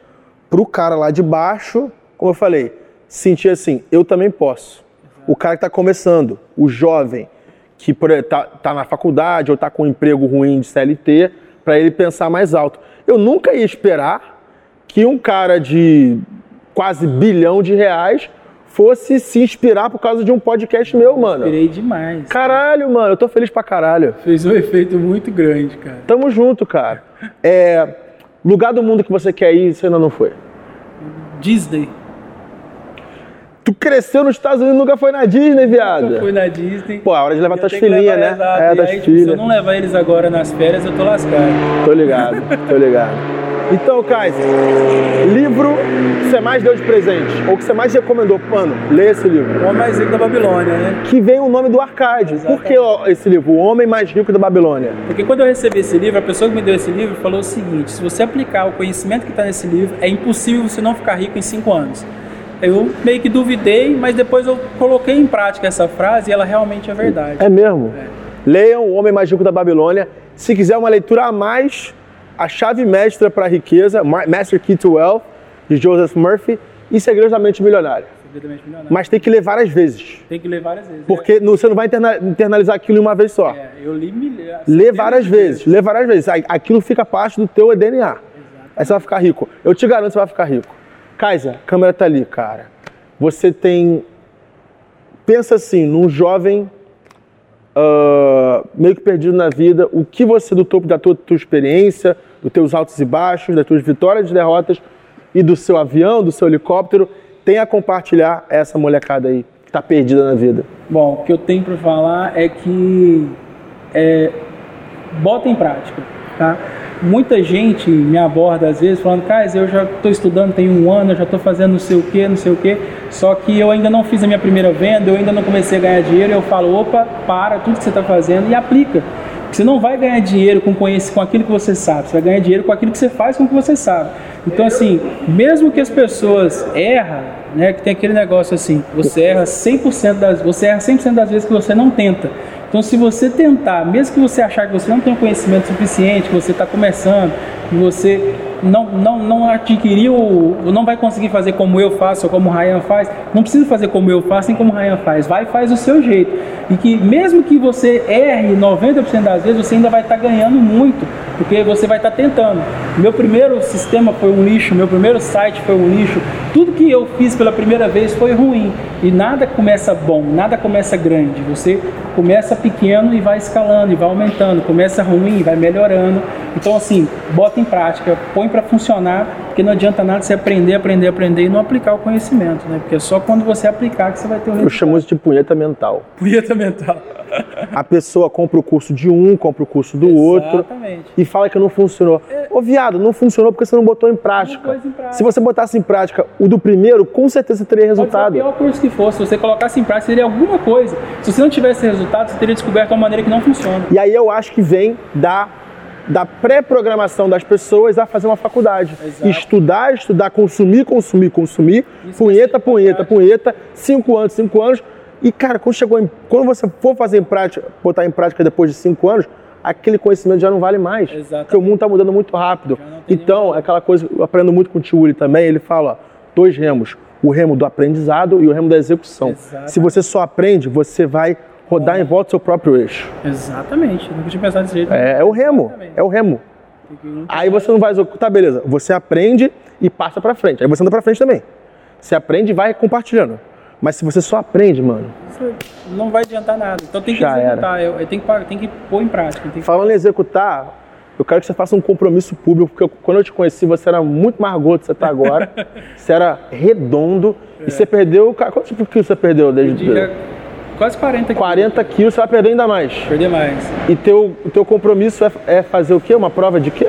pro cara lá de baixo, como eu falei, sentir assim, eu também posso. O cara que está começando, o jovem, que está tá na faculdade ou está com um emprego ruim de CLT, para ele pensar mais alto. Eu nunca ia esperar que um cara de quase bilhão de reais fosse se inspirar por causa de um podcast meu, mano. Inspirei demais. Caralho, mano, eu tô feliz pra caralho. Fez um efeito muito grande, cara. Tamo junto, cara. É, lugar do mundo que você quer ir, você ainda não foi? Disney. Tu cresceu nos Estados Unidos nunca foi na Disney, viado? Nunca fui na Disney. Pô, a hora de levar tuas filhinhas, né? Exato. É, das aí, filhas. Tipo, se eu não levar eles agora nas férias, eu tô lascado. Tô ligado, tô ligado. Então, Kaiser, livro que você mais deu de presente, ou que você mais recomendou, mano, lê esse livro. O Homem Mais Rico da Babilônia, né? Que vem o nome do Arcade. Exatamente. Por que ó, esse livro, O Homem Mais Rico da Babilônia? Porque quando eu recebi esse livro, a pessoa que me deu esse livro falou o seguinte, se você aplicar o conhecimento que está nesse livro, é impossível você não ficar rico em cinco anos. Eu meio que duvidei, mas depois eu coloquei em prática essa frase e ela realmente é verdade. É mesmo? É. Leiam O Homem Mais Rico da Babilônia. Se quiser uma leitura a mais, A Chave Mestra para a Riqueza, Master Key to Wealth, de Joseph Murphy, e Segredos da Mente Milionária. Milionário. Mas tem que ler várias vezes. Tem que ler várias vezes. Porque é. você não vai internalizar aquilo em uma vez só. É, eu li milhares. Lê várias vezes, lê várias vezes. Aquilo fica parte do teu DNA. Exatamente. Aí você vai ficar rico. Eu te garanto que você vai ficar rico. Kaiser, a câmera tá ali, cara. Você tem. Pensa assim, num jovem uh, meio que perdido na vida, o que você, do topo da tua, tua experiência, dos teus altos e baixos, das tuas vitórias e derrotas e do seu avião, do seu helicóptero, tem a compartilhar essa molecada aí que está perdida na vida? Bom, o que eu tenho para falar é que é, bota em prática, tá? muita gente me aborda às vezes falando, cara, eu já estou estudando tem um ano, eu já estou fazendo não sei o que, não sei o que, só que eu ainda não fiz a minha primeira venda, eu ainda não comecei a ganhar dinheiro, eu falo, opa, para tudo que você está fazendo e aplica. Você não vai ganhar dinheiro com, conhece, com aquilo que você sabe, você vai ganhar dinheiro com aquilo que você faz com o que você sabe. Então, assim, mesmo que as pessoas erram, né, que tem aquele negócio assim, você erra 100% das, você erra 100% das vezes que você não tenta. Então, se você tentar, mesmo que você achar que você não tem conhecimento suficiente, que você está começando, que você não, não, não adquiriu, não vai conseguir fazer como eu faço ou como o Ryan faz, não precisa fazer como eu faço nem como o Ryan faz, vai e faz do seu jeito. E que mesmo que você erre 90% das vezes, você ainda vai estar tá ganhando muito, porque você vai estar tá tentando. Meu primeiro sistema foi um lixo, meu primeiro site foi um lixo, tudo que eu fiz pela primeira vez foi ruim. E nada começa bom, nada começa grande. Você começa pequeno e vai escalando e vai aumentando. Começa ruim e vai melhorando. Então, assim, bota em prática, põe para funcionar, porque não adianta nada você aprender, aprender, aprender e não aplicar o conhecimento, né? Porque é só quando você aplicar que você vai ter o resultado. Eu chamo isso de punheta mental. Punheta mental. A pessoa compra o curso de um, compra o curso do outro Exatamente. e fala que não funcionou. Ô, viado, não funcionou porque você não botou em prática. em prática. Se você botasse em prática o do primeiro, com certeza você teria Pode ser o resultado. pior curso que fosse, se você colocasse em prática, seria alguma coisa. Se você não tivesse resultado, você teria descoberto uma maneira que não funciona. E aí eu acho que vem da, da pré-programação das pessoas a fazer uma faculdade. Exato. Estudar, estudar, consumir, consumir, consumir, Isso punheta, ser punheta, prática. punheta, cinco anos, cinco anos. E, cara, quando, chegou em- quando você for fazer em prática, botar em prática depois de cinco anos, aquele conhecimento já não vale mais. Exatamente. Porque o mundo está mudando muito rápido. Então, é aquela coisa, eu aprendo muito com o tio Uli também, ele fala, ó, dois remos. O remo do aprendizado e o remo da execução. Exatamente. Se você só aprende, você vai rodar em volta do seu próprio eixo. Exatamente. Nunca tinha pensado desse jeito. É, é o remo, Exatamente. é o remo. Aí você não vai executar, tá, beleza. Você aprende e passa pra frente. Aí você anda pra frente também. Você aprende e vai compartilhando. Mas se você só aprende, mano. Isso não vai adiantar nada. Então tem que executar. Eu, eu tenho, que, tem que pôr em prática. Que... Falando em executar, eu quero que você faça um compromisso público, porque eu- quando eu te conheci, você era muito mais gordo do que você tá agora. você era redondo. E você perdeu. Quantos quilos você perdeu desde. Diga, quase 40 quilos. 40 quilos, você vai perder ainda mais. Perder mais. E teu, o teu compromisso é, é fazer o quê? Uma prova de quê?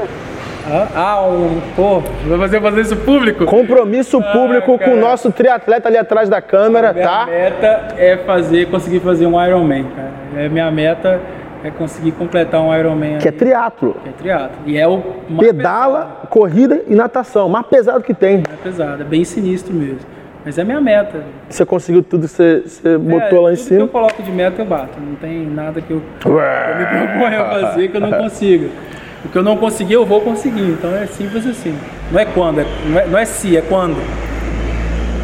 Ah, ah um, pô, vai fazer, fazer isso público? Compromisso público com o nosso triatleta ali atrás da câmera, Minha tá? meta é fazer, conseguir fazer um Ironman, cara. É, minha meta é conseguir completar um Ironman. Que é aí, triatlo. que é triatlo. E é o Pedala, corrida e natação. Mais pesado que tem. pesado, mais pesado, é bem sinistro mesmo. Mas é minha meta. Você conseguiu tudo, você, você botou É, lá em tudo que cima. eu coloco de meta eu bato. Não tem nada que eu, que eu me proponho a fazer que eu não consiga. O que eu não conseguir, eu vou conseguir. Então é simples assim. Não é quando, é- não, é, não é se, é quando.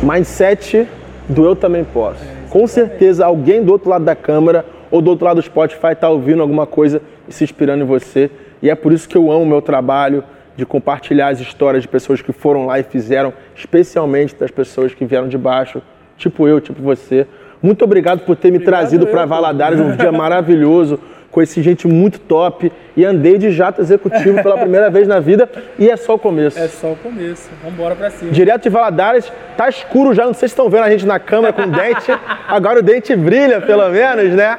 Mindset do eu também posso. Com certeza alguém do outro lado da câmera ou do outro lado do Spotify está ouvindo alguma coisa e se inspirando em você. E é por isso que eu amo o meu trabalho de compartilhar as histórias de pessoas que foram lá e fizeram, especialmente das pessoas que vieram de baixo, tipo eu, tipo você. Muito obrigado por ter me trazido eu, para. Valadares, um dia maravilhoso. Conheci gente muito top e andei de jato executivo pela primeira vez na vida e é só o começo. É só o começo. Vambora pra cima. Direto de Valadares, tá escuro já, não sei se estão vendo a gente na câmera com dente. Agora o dente brilha, pelo menos, né?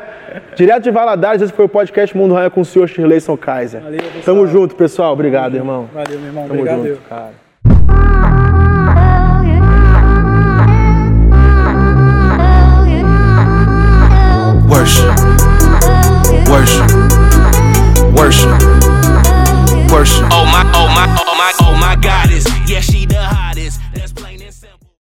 Direto de Valadares, esse foi o podcast Mundo Raia com o senhor Shirleyson Kaiser. Valeu, pessoal. Tamo junto, pessoal. Obrigado, irmão. Valeu, meu irmão. Tamo Obrigado. junto, eu. cara. Worship. Worship. Worship. Worship. Oh my, oh my, oh my, oh my God.